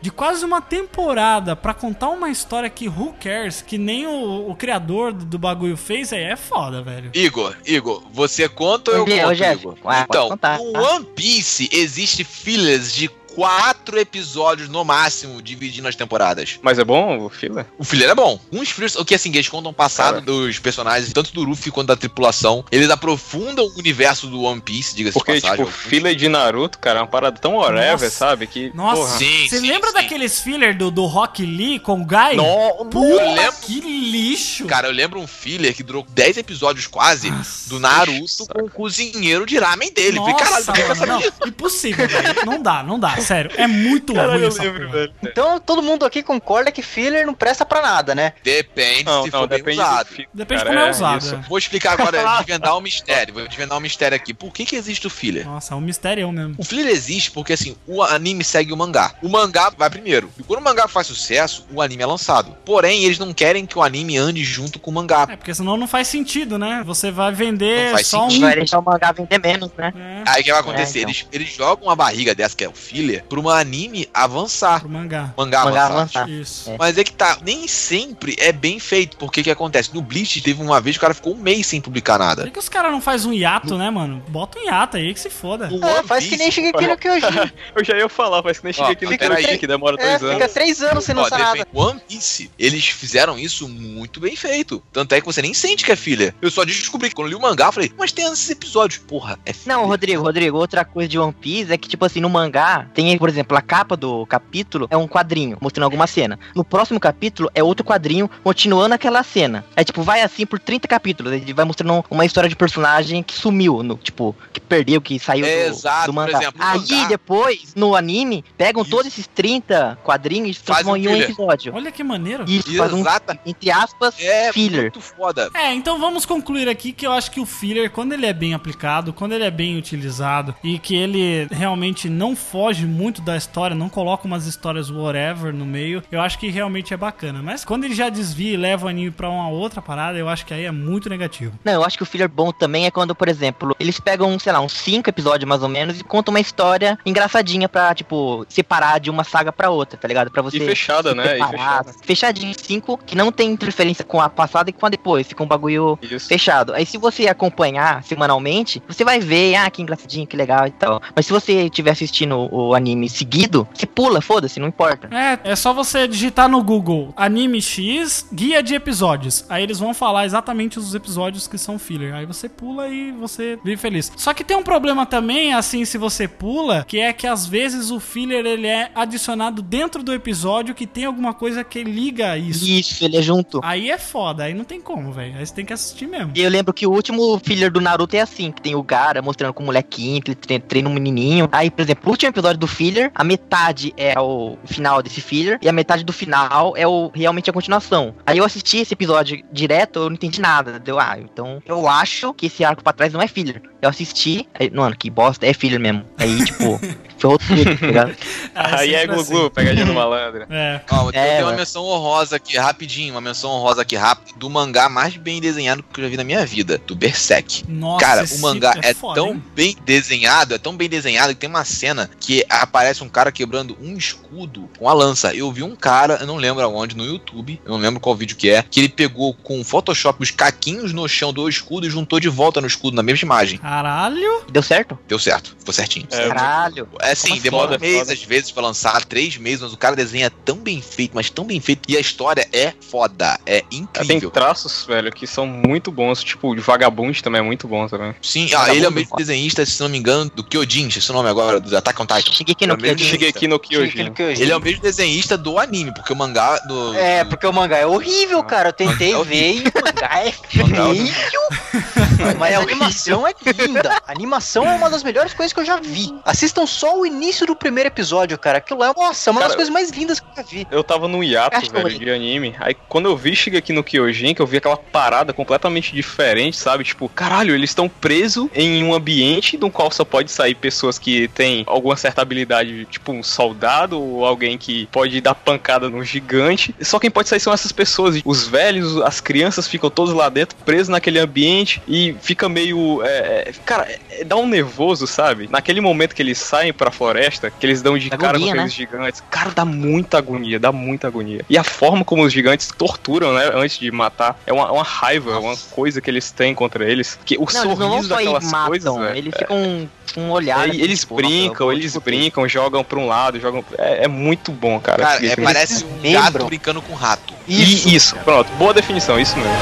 de quase uma temporada pra contar uma história que who cares, que nem o, o criador do, do bagulho fez, aí é foda, velho.
Igor, Igor, você conta ou eu
Jeff,
conto, Igor?
ah,
então,
contar,
no? One Piece existe fillers de quatro episódios no máximo, dividindo as temporadas.
Mas é bom o filler?
O filler é bom. Uns fillers, o que assim, eles contam o passado dos personagens, tanto do Luffy quanto da tripulação. Eles aprofundam o universo do One Piece, diga-se de
Porque,
passagem.
tipo, filler de Naruto, cara, é uma parada tão whatever,
Nossa.
sabe? Que,
Nossa,
porra.
você lembra daqueles filler do, do Rock Lee com o Guy?
No-
Puta,
eu lembro-
que lixo.
Cara, eu lembro um filler que durou 10 episódios quase do Naruto com o cozinheiro de ramen dele. Falei, caralho, por que eu
mano,
sabia
não,
disso?
impossível, velho. Não dá, não dá, sério. É muito ruim essa porra.
Então todo mundo aqui concorda que filler não presta pra nada, né?
Depende
Não,
se
não,
for bem
depende do
usado.
Depende
cara,
como é
é
usado.
isso.
é.
Vou explicar agora, desvendar um mistério. Vou desvendar um mistério aqui. Por que, que existe o filler?
Nossa, é um mistério mesmo.
O filler existe porque assim, o anime segue o mangá. O mangá vai primeiro. E quando o mangá faz sucesso, o anime é lançado. Porém, eles não querem que o anime ande junto com o mangá.
É, porque senão não faz sentido, né? Você vai vender
Não faz
só
sentido.
um.
Vai deixar o mangá vender menos, né?
É,
Aí o que vai acontecer?
É, então.
eles, eles jogam uma barriga dessa, que é o filler, pro um anime avançar.
pro mangá.
Mangá,
Mangá
avançar.
avançar.
Isso.
Mas é que tá, nem sempre é bem feito. Porque o que acontece? No Bleach teve uma vez que o cara ficou um mês sem publicar
Por
nada.
que, que os caras não fazem um hiato, né, mano? Bota um hiato aí que se foda.
No
É,
One
faz que nem Shingeki no Kyojin.
Eu já ia falar, parece que nem chega aqui no
fica
Kyojin,
três-
que demora
É,
dois
fica
anos.
três anos sem lançar nada.
One Piece, eles fizeram isso muito bem feito. Tanto é que você nem sente que é filler. Eu só descobri que quando eu li o mangá, eu falei, mas tem esses episódios. Porra, é filler.
Não, Rodrigo, Rodrigo, outra coisa de One Piece é que, tipo assim, no mangá, tem, por exemplo, a capa do capítulo é um quadrinho, mostrando alguma cena. No próximo capítulo é outro quadrinho, continuando aquela cena. É tipo, vai assim por 30 capítulos. Ele vai mostrando uma história de personagem que sumiu, no, tipo, que perdeu, que saiu
É,
do,
exato,
do
por
mangá.
exemplo,
Aí
mangá-
depois, no anime, pegam
Isso.
todos esses 30 quadrinhos e transformam
um
em um
filler.
episódio.
Olha que maneiro.
Isso, faz um, entre aspas,
É
filler.
muito foda.
É, então vamos concluir aqui que eu acho que o filler, quando ele é bem aplicado, quando ele é bem utilizado e que ele realmente não foge muito da história, não coloca umas histórias whatever no meio, eu acho que realmente é bacana. Mas quando ele já desvia e leva o anime pra uma outra parada, eu acho que aí é muito negativo.
Não, eu acho que o filler bom também é quando, por exemplo, eles pegam, sei lá, uns cinco episódios mais ou menos e contam uma história engraçadinha pra, tipo, separar de uma saga pra outra, tá ligado? Pra você.
E fechada,
se
né? E
preparar.
fechada.
Fechadinho, cinco, que não tem interferência com a passada e com a depois, fica um bagulho
Isso.
fechado. Aí se você acompanhar semanalmente, você vai ver, ah, que engraçadinho, que legal e tal. Mas se você estiver assistindo o, o anime seguido, você pula, foda-se, não importa.
É, é só você digitar no Google Anime X Guia de Episódios. Aí eles vão falar exatamente os episódios que são filler. Aí você pula e você vive feliz. Só que tem um problema também, assim, se você pula, que é que às vezes o filler ele é adicionado dentro do episódio que tem alguma coisa que liga isso.
Isso, ele é junto.
Aí é foda, aí não tem como, velho. Aí você tem que assistir mesmo.
E eu lembro que o último filler do Naruto é assim, que tem o Gara mostrando com o molequinho, que ele tre- treina um menininho. Aí, por exemplo, o último episódio do filler, a metade é o final desse filler e a metade do final é o realmente a continuação. Aí eu assisti esse episódio direto, eu não entendi nada. Deu, ah, então eu acho que esse arco pra trás não é filler. Eu assisti, aí, mano, que bosta, é filler mesmo. Aí, tipo, ferrou tudo, tá ligado?
Aí é
sempre
Gugu, pegadinha do malandro.
É.
Ó, eu
É,
tenho uma menção honrosa aqui, rapidinho, uma menção honrosa aqui rápido, do mangá mais bem desenhado que eu já vi na minha vida, do Berserk.
Nossa,
Cara,
esse
o mangá é,
foda,
tão
hein?
bem desenhado, é tão bem desenhado que tem uma cena que aparece um cara quebrando um escudo com a lança. Eu vi um cara, eu não lembro aonde, no YouTube, eu não lembro qual vídeo que é, que ele pegou com o Photoshop os caquinhos no chão do escudo e juntou de volta no escudo na mesma imagem.
Caralho.
Deu certo?
Deu certo, ficou certinho.
É,
Caralho.
É assim,
Nossa,
demora
foda,
um mês
foda.
às vezes pra lançar, três meses, mas o cara desenha tão bem feito, mas tão bem feito. E a história é foda, é
Tem
incrível.
traços, velho, que são muito bons. Tipo, o de Vagabund também é muito bom também.
Sim, ah, ele é o mesmo desenhista, se não me engano, do Kyojin, esqueci o nome agora, do Attack on Titan.
Shingeki no
É.
Shingeki no Kyojin.
Ele é o mesmo desenhista do anime, porque o mangá do.
É, porque o mangá é horrível, cara. Eu tentei
É
ver e o mangá é
Mangá é
feio. Mas a animação é linda. A animação é uma das melhores coisas que eu já vi. Assistam só o início do primeiro episódio, cara. Aquilo é, nossa, uma das
Cara,
coisas mais lindas que eu já vi.
Eu tava no hiato,
Cachorro.
velho, de anime. Aí quando eu vi Shingeki no Kyojin, que eu vi aquela parada completamente diferente, sabe? Tipo, caralho, eles estão presos em um ambiente no qual só pode sair pessoas que têm alguma certa habilidade, tipo um soldado ou alguém que pode dar pancada no gigante. Só quem pode sair são essas pessoas. Os velhos, as crianças ficam todos lá dentro, presos naquele ambiente. E fica meio. é, é, cara, é, dá um nervoso, sabe? Naquele momento que eles saem pra floresta, que eles dão de
Dá
cara
agonia,
com aqueles
né?
gigantes. Cara, dá muita agonia, dá muita agonia. E a forma como os gigantes torturam, né, antes de matar, é uma, uma raiva, uma coisa que eles têm contra eles. Que o
Não, eles não
sorriso
só ir
daquelas
matam,
coisas. velho,
eles
é-
ficam com um olhar.
é,
assim,
eles
tipo,
brincam,
nossa,
eles brincam, jogam pra um lado, jogam. É, é muito bom, cara.
Cara, é, parece um gato brincando com um rato.
Isso. isso, pronto, boa definição, isso mesmo.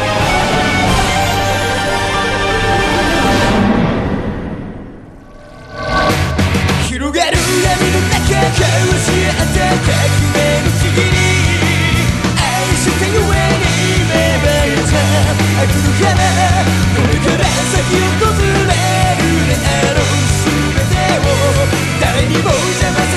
広がる
闇の中交わし合った革命の々に愛したゆえに芽生えたあくる花これから咲き訪れるであろう全てを誰にも邪魔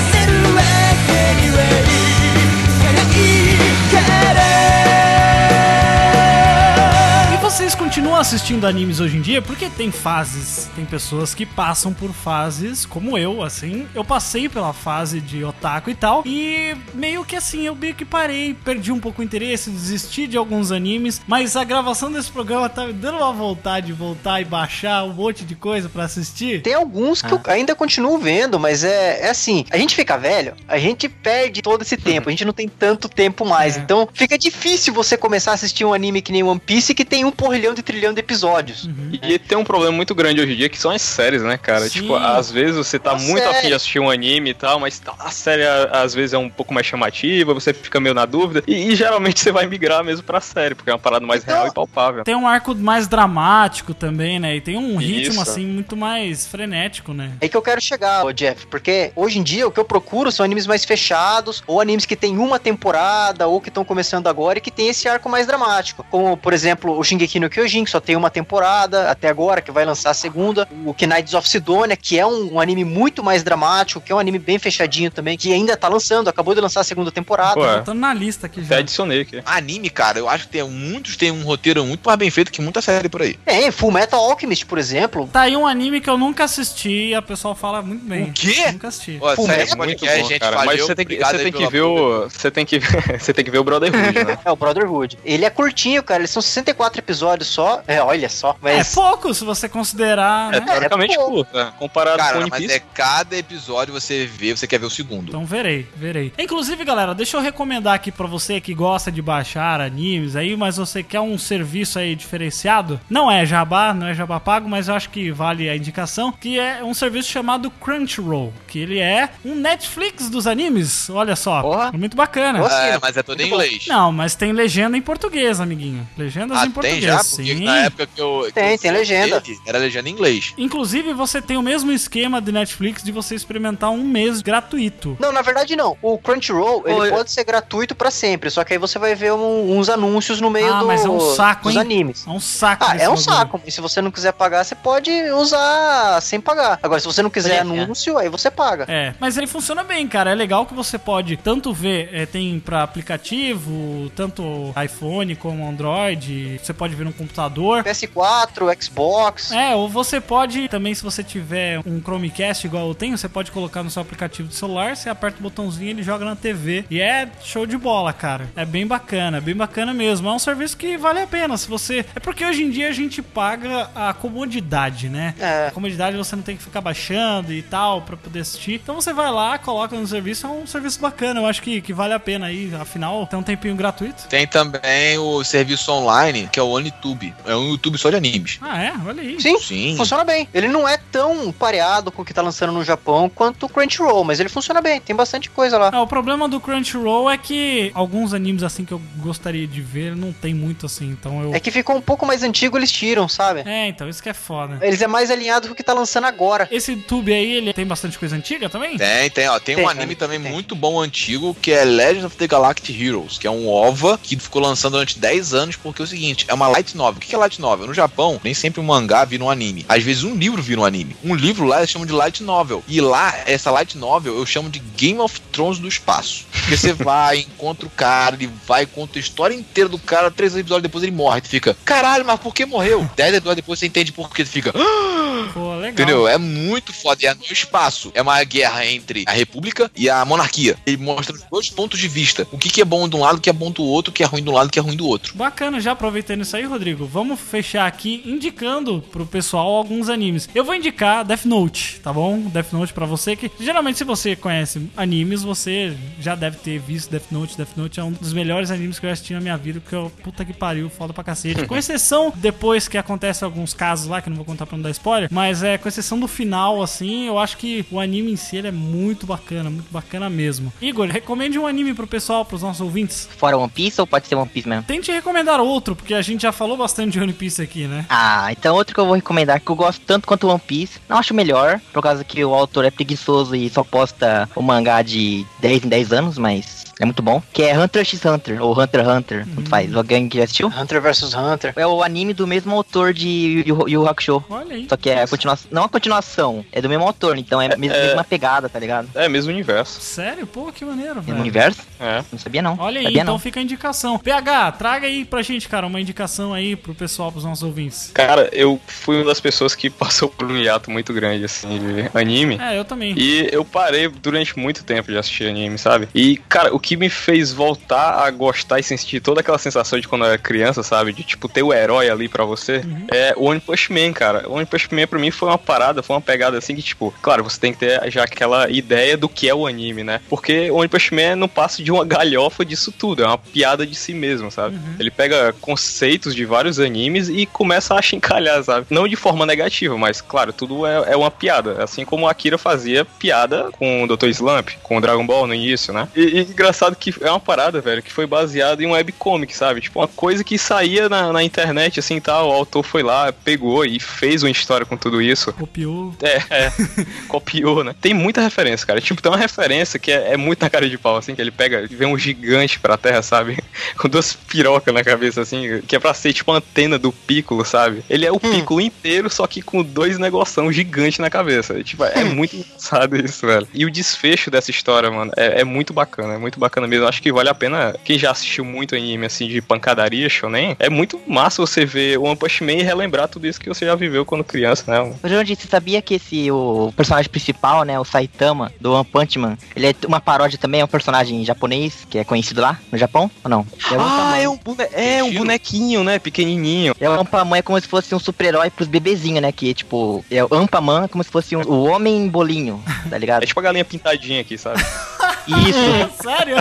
assistindo animes hoje em dia? Porque tem fases, tem pessoas que passam por fases, como eu, assim. Eu passei pela fase de otaku e tal, e meio que assim, eu meio que parei, perdi um pouco o interesse, desisti de alguns animes, mas a gravação desse programa tá me dando uma vontade de voltar e baixar um monte de coisa pra assistir.
Tem alguns que eu ainda continuo vendo, mas é, é assim, a gente fica velho, a gente perde todo esse tempo, a gente não tem tanto tempo mais, então fica difícil você começar a assistir um anime que nem One Piece que tem um porrilhão de trilhão de episódios.
E tem um problema muito grande hoje em dia que são as séries, né, cara?
Sim.
Tipo, às vezes você tá
Uma
muito
série.
afim de assistir um anime e tal, mas a série a- às vezes é um pouco mais chamativa, você fica meio na dúvida, e, e geralmente você vai migrar mesmo pra série, porque é uma parada mais real e palpável.
Tem um arco mais dramático também, né? E tem um ritmo,
Isso.
assim, muito mais frenético, né?
É que eu quero chegar, ô Jeff, porque hoje em dia o que eu procuro são animes mais fechados, ou animes que tem uma temporada, ou que estão começando agora e que tem esse arco mais dramático. Como, por exemplo, o Shingeki no Kyojin, que só tem uma temporada até agora, que vai lançar a segunda. O Knights of Sidonia, que é um, um anime muito mais dramático, que é um anime bem fechadinho também, que ainda tá lançando, acabou de lançar a segunda temporada.
Pô, é.
Tô na lista aqui
Até adicionei aqui.
Anime, cara, eu acho que tem muitos tem um roteiro muito mais bem feito que muita série por aí.
É, Full Metal Alchemist, por exemplo.
Tá aí um anime que eu nunca assisti e a pessoa fala muito bem.
O quê?
Nunca assisti.
Ó,
Full Metal?
de
Muito bom,
gente,
cara.
valeu,
Mas você tem que, você tem que ver o. Você tem que você tem que ver o Brotherhood, né?
É, o Brotherhood. Ele é curtinho, cara. Eles são 64 episódios só. É, olha só.
É
Mas
pouco se você considerar,
É
né?
teoricamente
pouco.
curto, né? Comparado com
Cara,
One
mas
Piece.
é cada episódio você vê, você quer ver o segundo.
Então verei, verei. Inclusive, galera, deixa eu recomendar aqui pra você que gosta de baixar animes aí, mas você quer um serviço aí diferenciado. Não é jabá, não é jabá pago, mas eu acho que vale a indicação, que é um serviço chamado Crunchyroll, que ele é um Netflix dos animes. Olha só,
Porra.
muito bacana.
Nossa.
É, mas é todo em inglês.
Não, mas tem legenda em português, amiguinho. Legendas
Ah,
em
tem
português.
já? Porque
sim.
na época que eu. que
Tem,
eu
tem legenda.
dele, Era legenda em inglês.
Inclusive, você tem o mesmo esquema de Netflix de você experimentar um mês gratuito.
Não, na verdade não. O Crunchyroll, ele
Oi.
pode ser gratuito pra sempre, só que aí você vai ver um- uns anúncios no meio
Ah,
do-
mas é um saco,
dos
hein?
animes.
É um saco.
Ah, é um saco. E se você não quiser pagar, você pode usar sem pagar. Agora, se você não quiser
É, é.
anúncio, aí você paga.
É, mas ele funciona bem, cara. É legal que você pode tanto ver, é, tem pra aplicativo, tanto iPhone como Android, você pode ver no computador.
PS4, Xbox.
É, ou você pode também, se você tiver um Chromecast igual eu tenho, você pode colocar no seu aplicativo de celular, você aperta o botãozinho e ele joga na TV. E é show de bola, cara. É bem bacana, bem bacana mesmo. É um serviço que vale a pena. Se você. É porque hoje em dia a gente paga a comodidade, né?
É.
A comodidade você não tem que ficar baixando e tal pra poder assistir. Então você vai lá, coloca no serviço, é um serviço bacana. Eu acho que, que vale a pena aí. Afinal, tem um tempinho gratuito.
Tem também o serviço online, que é o OneTube. É um YouTube só de animes.
Ah, é? Olha aí.
Sim,
Sim.
funciona bem. Ele não é tão pareado com o que tá lançando no Japão quanto o Crunchyroll, mas ele funciona bem. Tem bastante coisa lá.
Ah, o problema do Crunchyroll é que alguns animes assim que eu gostaria de ver não tem muito assim, então eu.
É que ficou um pouco mais antigo, eles tiram, sabe?
É, então, isso que é foda.
Eles é mais alinhado com o que tá lançando agora.
Esse tube aí, ele tem bastante coisa antiga também?
Tem, tem, ó. Tem,
Tem,
um anime também
tem.
muito bom antigo que é Legend of the Galactic Heroes, que é um OVA que ficou lançando durante 10 anos, porque é o seguinte, é uma light novel. O que que é light novel? No Japão, nem sempre um mangá vira um anime. Às vezes um livro vira um anime. Um livro lá eles chamam de light novel. E lá, essa light novel eu chamo de Game of Thrones do espaço. Porque você vai, encontra o cara, ele vai, conta a história inteira do cara, três episódios depois ele morre. Tu fica, caralho, mas por que morreu? Dez episódios depois você entende por que tu fica. "Ah!"
Pô, legal.
Entendeu? É muito foda. E é no espaço. É uma guerra entre a República e a monarquia. Ele mostra os dois pontos de vista. O que, que é bom de um lado, o que é bom do outro, o que é ruim de um lado, o que é ruim do outro.
Bacana, já aproveitando isso aí, Rodrigo, vamos fechar aqui indicando pro pessoal alguns animes. Eu vou indicar Death Note, tá bom? Death Note pra você que geralmente se você conhece animes, você já deve ter visto Death Note. Death Note é um dos melhores animes que eu assisti na minha vida, porque eu, puta que pariu, foda pra cacete. Com exceção depois que acontece alguns casos lá que não vou contar pra não dar spoiler, mas é com exceção do final assim, eu acho que o anime em si ele é muito bacana, muito bacana mesmo. Igor, recomende um anime pro pessoal, pros nossos ouvintes.
Fora One Piece ou pode ser One Piece mesmo?
Tente recomendar outro, porque a gente já falou bastante de One Piece aqui, né?
Ah, então outro que eu vou recomendar, que eu gosto tanto quanto One Piece, não acho melhor, por causa que o autor é preguiçoso e só posta o mangá de 10 em 10 anos, mas é muito bom. Que é Hunter x Hunter, ou Hunter x Hunter, tanto faz. Alguém que já assistiu?
Hunter vs Hunter.
É o anime do mesmo autor de Yu Yu Hakusho.
Olha aí.
Só que é a continuação, não a continuação, é do mesmo autor, então é a mesma,
é-
mesma pegada, tá ligado?
É, mesmo universo.
Sério? Pô, que maneiro,
Mesmo universo?
É.
Não sabia não.
Olha aí,
sabia
então
não.
fica a indicação. PH, traga aí pra gente, cara, uma indicação aí pro pessoal, pros nossos ouvintes.
Cara, eu fui uma das pessoas que passou por um hiato muito grande, assim, de anime.
É, eu também.
E eu parei durante muito tempo de assistir anime, sabe? E, cara, o que me fez voltar a gostar e sentir toda aquela sensação de quando eu era criança, sabe? De, tipo, ter o herói ali pra você, é o One Punch Man, cara. O One Punch Man pra mim foi uma parada, foi uma pegada assim que, tipo, claro, você tem que ter já aquela ideia do que é o anime, né? Porque o One Punch Man não passa de uma galhofa disso tudo, é uma piada de si mesmo, sabe? Ele pega conceitos de vários animes e começa a chincalhar, sabe? Não de forma negativa, mas, claro, tudo é, é uma piada. Assim como a Akira fazia piada com o Dr. Slump, com o Dragon Ball no início, né? E, e engraçado que é uma parada, velho, que foi baseada em um webcomic, sabe? Tipo, uma coisa que saía na, na internet, assim, tal. O autor foi lá, pegou e fez uma história com tudo isso.
Copiou.
É, é. copiou, né? Tem muita referência, cara. Tipo, tem uma referência que é, é muito na cara de pau, assim, que ele pega, vê um gigante pra terra, sabe? Com duas pirocas na cabeça, assim, que é pra ser tipo uma antena do Piccolo, sabe? Ele é o Piccolo inteiro, só que com dois negoção gigante na cabeça. Tipo, é muito engraçado isso, velho. E o desfecho dessa história, mano, é, é muito bacana, é muito bacana mesmo. Acho que vale a pena, quem já assistiu muito anime, assim, de pancadaria, shonen, é muito massa você ver o One Punch Man e relembrar tudo isso que você já viveu quando criança, né?
Ô, Jordi, você sabia que esse, o personagem principal, né, o Saitama, do One Punch Man, ele é uma paródia também, é um personagem japonês, que é conhecido lá, no Japão, ou não? É o
Ah, é um, bone- é um bonequinho, né? Pequenininho.
É o Ampaman é como se fosse um super-herói pros bebezinhos, né? Que, tipo, é o Ampaman é como se fosse um- o homem bolinho, tá ligado?
É tipo a galinha pintadinha aqui, sabe?
Isso.
Sério?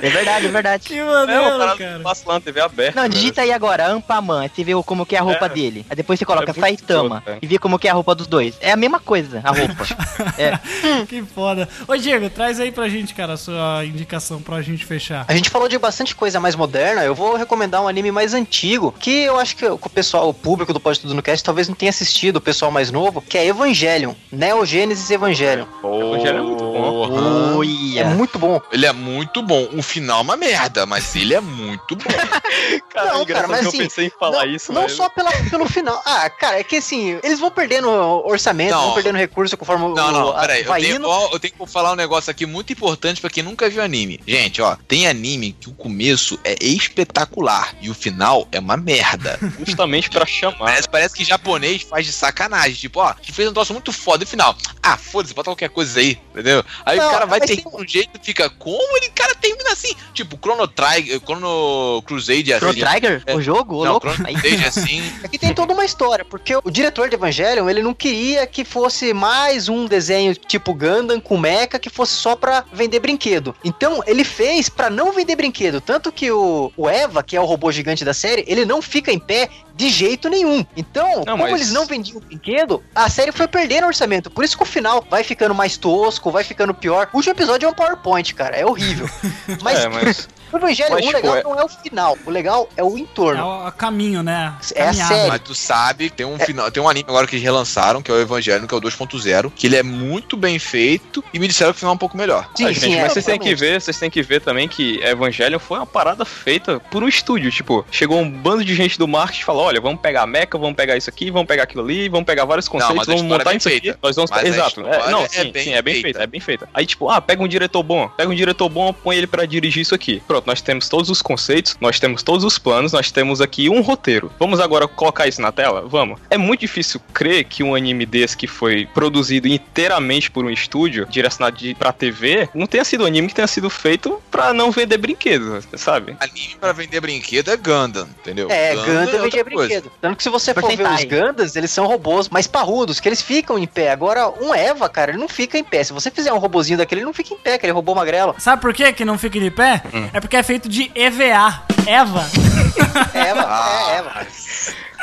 É verdade, é verdade.
Que
É
maneiro,
parada
cara.
que passa lá na TV aberta.
Não,
velho.
digita aí agora, Ampaman, aí você vê como que é a roupa
É.
dele. Aí depois você coloca
É
Saitama
escroto, é.
e vê como que é a roupa dos dois. É a mesma coisa, a roupa. é.
que foda. Ô, Diego, traz aí pra gente, cara, a sua indicação pra gente fechar.
A gente falou de bastante coisa mais moderna. Eu vou recomendar um anime mais antigo, que eu acho que o pessoal, o público do Pode Tudo no Cast, talvez não tenha assistido, o pessoal mais novo, que é Evangelion. Neo Gênesis Evangelion.
O Evangelho é muito bom.
É muito bom.
Ele é muito bom. O final é uma merda, mas ele é muito bom.
Cara,
Não,
é
cara, mas
que
assim,
eu pensei em falar
não,
isso,
Não
velho.
só pela, pelo final. Ah, cara, é que assim, eles vão perdendo orçamento,
Não.
vão perdendo recurso conforme o-
Não, não, peraí. Eu
vai
tenho,
indo.
ó, eu tenho que falar um negócio aqui muito importante pra quem nunca viu anime. Gente, ó, tem anime que o começo é espetacular e o final é uma merda.
Justamente pra chamar.
Parece, parece que japonês faz de sacanagem. Tipo, ó, que fez um troço muito foda e o final. Ah, foda-se, bota qualquer coisa aí, entendeu? Aí
Não,
o cara vai de um jeito fica, como ele, cara, termina assim? Tipo, Chrono Trigger, Chrono Crusade é
Chrono
assim.
Trigger?
É.
O jogo?
Não,
louco?
Chrono
Aí-
Crusade é assim.
Aqui tem toda uma história, porque o diretor de Evangelion, ele não queria que fosse mais um desenho tipo Gundam com mecha que fosse só pra vender brinquedo. Então, ele fez pra não vender brinquedo, tanto que o, o Eva, que é o robô gigante da série, ele não fica em pé de jeito nenhum. Então,
Não,
como
mas-
eles não vendiam brinquedo, a série foi perdendo orçamento. Por isso que o final vai ficando mais tosco, vai ficando pior. O último episódio é um PowerPoint, cara, é horrível. Mas,
É, mas.
O Evangelho,
mas,
o
tipo,
legal
é-
não é o final, o legal é o
É
entorno.
o, o caminho, né?
É a série.
Mas tu sabe, tem um final, tem um anime agora que eles relançaram, que é o Evangelho, que é o 2.0, que ele é muito bem feito e me disseram que o final é um pouco melhor.
Sim,
Ah, gente,
sim, é,
mas vocês têm que ver, vocês têm que ver também que Evangelion foi uma parada feita por um estúdio, tipo, chegou um bando de gente do marketing e falou, olha, vamos pegar a mecha, vamos pegar isso aqui, vamos pegar aquilo ali, vamos pegar vários conceitos,
mas a
vamos
é
montar
bem
isso aqui,
feita.
nós vamos...
Mas
Exato, é, não,
é
sim,
bem
sim, é bem
feita.
feita, é bem feita. Aí, tipo, ah, pega um diretor bom, pega um diretor bom, põe ele pra dirigir isso aqui. Pronto. Pronto, nós temos todos os conceitos, nós temos todos os planos, nós temos aqui um roteiro. Vamos agora colocar isso na tela? Vamos. É muito difícil crer que um anime desse que foi produzido inteiramente por um estúdio, direcionado de, pra TV, não tenha sido um anime que tenha sido feito pra não vender brinquedos, sabe?
Anime pra vender brinquedo é Gundam, entendeu?
É, Gundam vendia
coisa.
brinquedo. Tanto que se você for ver os Gundams, eles são robôs mais parrudos, que eles ficam em pé. Agora, um Eva, cara, ele não fica em pé. Se você fizer um robozinho daquele, ele não fica em pé, aquele robô magrelo.
Sabe por que que não fica de pé?
Hum.
É porque é feito de EVA. Eva.
Eva, é, Eva.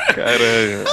Caralho.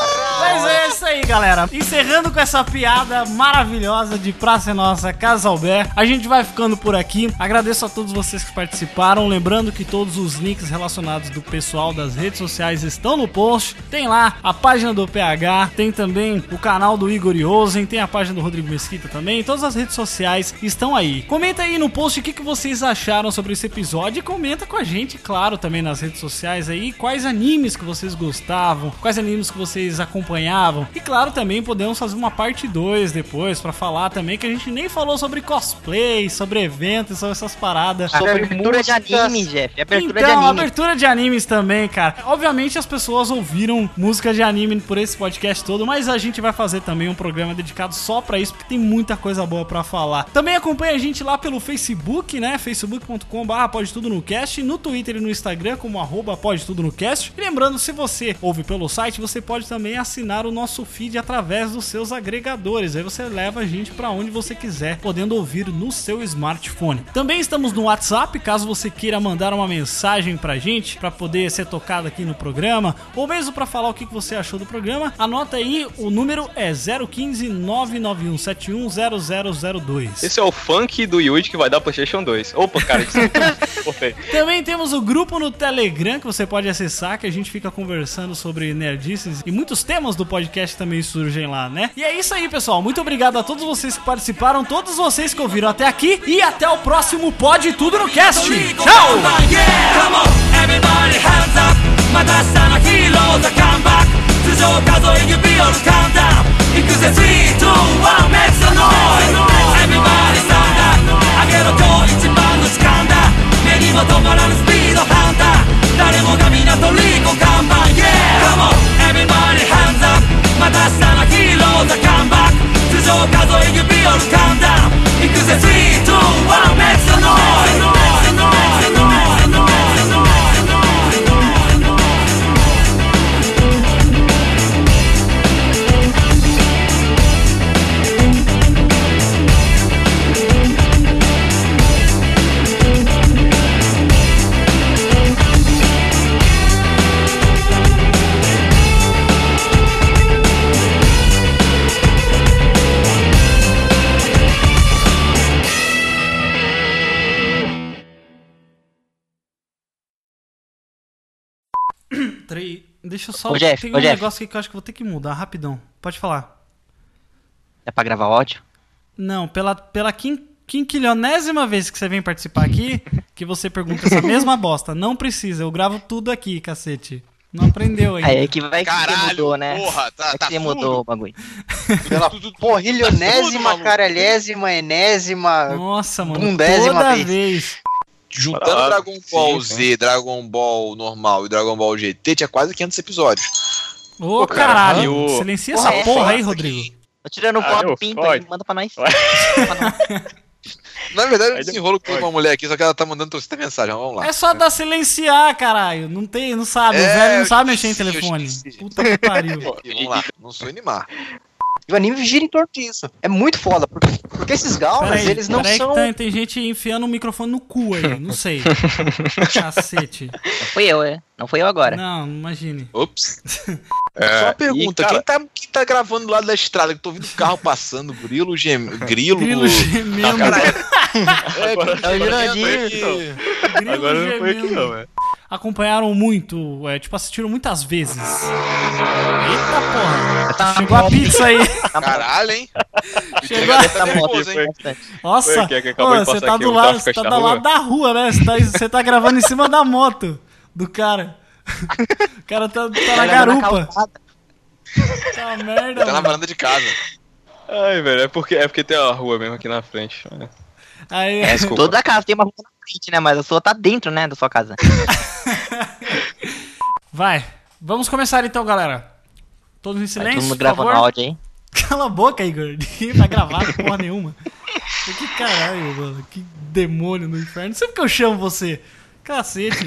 Mas é isso aí, galera. Encerrando com essa piada maravilhosa de Praça Nossa, Casa Albert, a gente vai ficando por aqui. Agradeço a todos vocês que participaram. Lembrando que todos os links relacionados do pessoal das redes sociais estão no post. Tem lá a página do PH, tem também o canal do Igor Yosen, tem a página do Rodrigo Mesquita também. Todas as redes sociais estão aí. Comenta aí no post o que, que vocês acharam sobre esse episódio e comenta com a gente, claro, também nas redes sociais aí, quais animes que vocês gostavam, quais animes que vocês acompanhavam. E claro, também podemos fazer uma parte 2 depois pra falar também que a gente nem falou sobre cosplay, sobre eventos, sobre essas paradas.
Sobre abertura de
músicas.
anime, Jeff. Abertura
então,
de anime.
abertura de animes também, cara. Obviamente as pessoas ouviram música de anime por esse podcast todo, mas a gente vai fazer também um programa dedicado só pra isso, porque tem muita coisa boa pra falar. Também acompanha a gente lá pelo Facebook, né? facebook.com.br pode tudo no cast, no Twitter e no Instagram como arroba pode tudo no cast. E lembrando, se você ouve pelo site, você pode também assinar o nosso feed através dos seus agregadores. Aí você leva a gente pra onde você quiser, podendo ouvir no seu smartphone. Também estamos no WhatsApp, caso você queira mandar uma mensagem pra gente, pra poder ser tocado aqui no programa, ou mesmo pra falar o que você achou do programa. Anota aí, o número é 015 991710002.
Esse é o funk do Yuji que vai dar PlayStation 2. Opa, cara, isso.
Também temos o grupo no Telegram que você pode acessar, que a gente fica conversando sobre nerdices e muitos temas do podcast também surgem lá, né? E é isso aí, pessoal. Muito obrigado a todos vocês que participaram, todos vocês que ouviram até aqui e até o próximo Pod Tudo no Cast. Tchau!
もエビバディハンザまた明日のヒーローザカンバック。頭上数え指折るカウンダウ行くぜ321メッツのノイズ
Três. Deixa eu só.
Ô, Jeff,
tem
ô,
um
Jeff.
negócio aqui que eu acho que vou ter que mudar rapidão. Pode falar.
É pra gravar áudio?
Não, pela, pela quin, quinquilionésima vez que você vem participar aqui, que você pergunta essa mesma bosta. Não precisa, eu gravo tudo aqui, cacete. Não aprendeu ainda.
Aí é que vai que você
Caralho,
mudou, né?
porra, tá-
é que
tá
você mudou o bagulho.
Pela porrilionésima, caralhésima, enésima.
Nossa, mano, toda
vez.
vez.
Juntando
Ah,
Dragon Ball
sim,
Z, Dragon Ball normal e Dragon Ball GT, tinha quase 500 episódios.
Ô,
cara,
caralho.
e o-
Silencia
Porra,
essa
é
porra aí,
foda
Rodrigo.
Tô tirando
Ah,
foto
eu,
pinta aí, manda pra nós.
Na verdade, eu
Aí
desenrolo com uma mulher aqui, só que ela tá mandando torcida mensagem. Vamos lá.
É só dar silenciar, caralho. Não tem, não sabe. o
É,
velho não sabe mexer em telefone. Puta que pariu.
Vamos lá. Não sou Animar.
E o anime gira em torno disso. É muito foda, porque, porque esses gaunas, eles não são.
que tem, tem gente enfiando o microfone no cu aí. Não sei. Cacete.
Não fui eu, é. Não fui eu agora.
Não, imagine.
Ops.
É,
Só uma pergunta,
e, cara,
quem, tá, quem tá gravando do lado da estrada? Que eu tô ouvindo carro passando, grilo, gem... grilo...
Grilo gemendo.
Cara, é, grilo
É o.
Grilo
Agora não foi aqui não, é.
Acompanharam muito, é, tipo, assistiram muitas vezes. Eita porra.
Tá
Chegou a pizza aí.
Caralho, hein?
Chegou a...
tá nervoso, hein?
Nossa, ô,
de
você tá do lado, você tá
da
do
rua.
lado da rua, né? Você tá, você tá gravando em cima da moto do cara. O cara tá, tá na garupa. Tá merda,
Tá na
mano.
varanda de casa.
Ai, velho, é porque, é porque tem a rua mesmo aqui na frente. É.
Aí,
É, toda casa tem uma rua na fisicamente, né? Mas a sua tá dentro, né, da sua casa.
Vai. Vamos começar então, galera. Todos em silêncio,
todo mundo gravando áudio aí.
Cala a boca, Igor. Ninguém vai gravar porra nenhuma. Que caralho, mano. Que demônio no inferno. Sempre que eu chamo você. Cacete.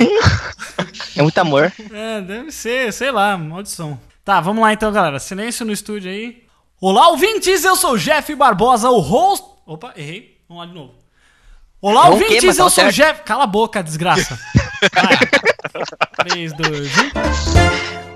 É muito amor.
É, deve ser, sei lá, maldição. Tá, vamos lá então, galera. Silêncio no estúdio aí. Olá, ouvintes! Eu sou o Jeff Barbosa, o host. Opa, errei. Vamos lá de novo. Olá,
Não, quê?
ouvintes!
Tá
Eu sou o. Jeff. Cala a boca, desgraça. Vai. 3, 2, 1.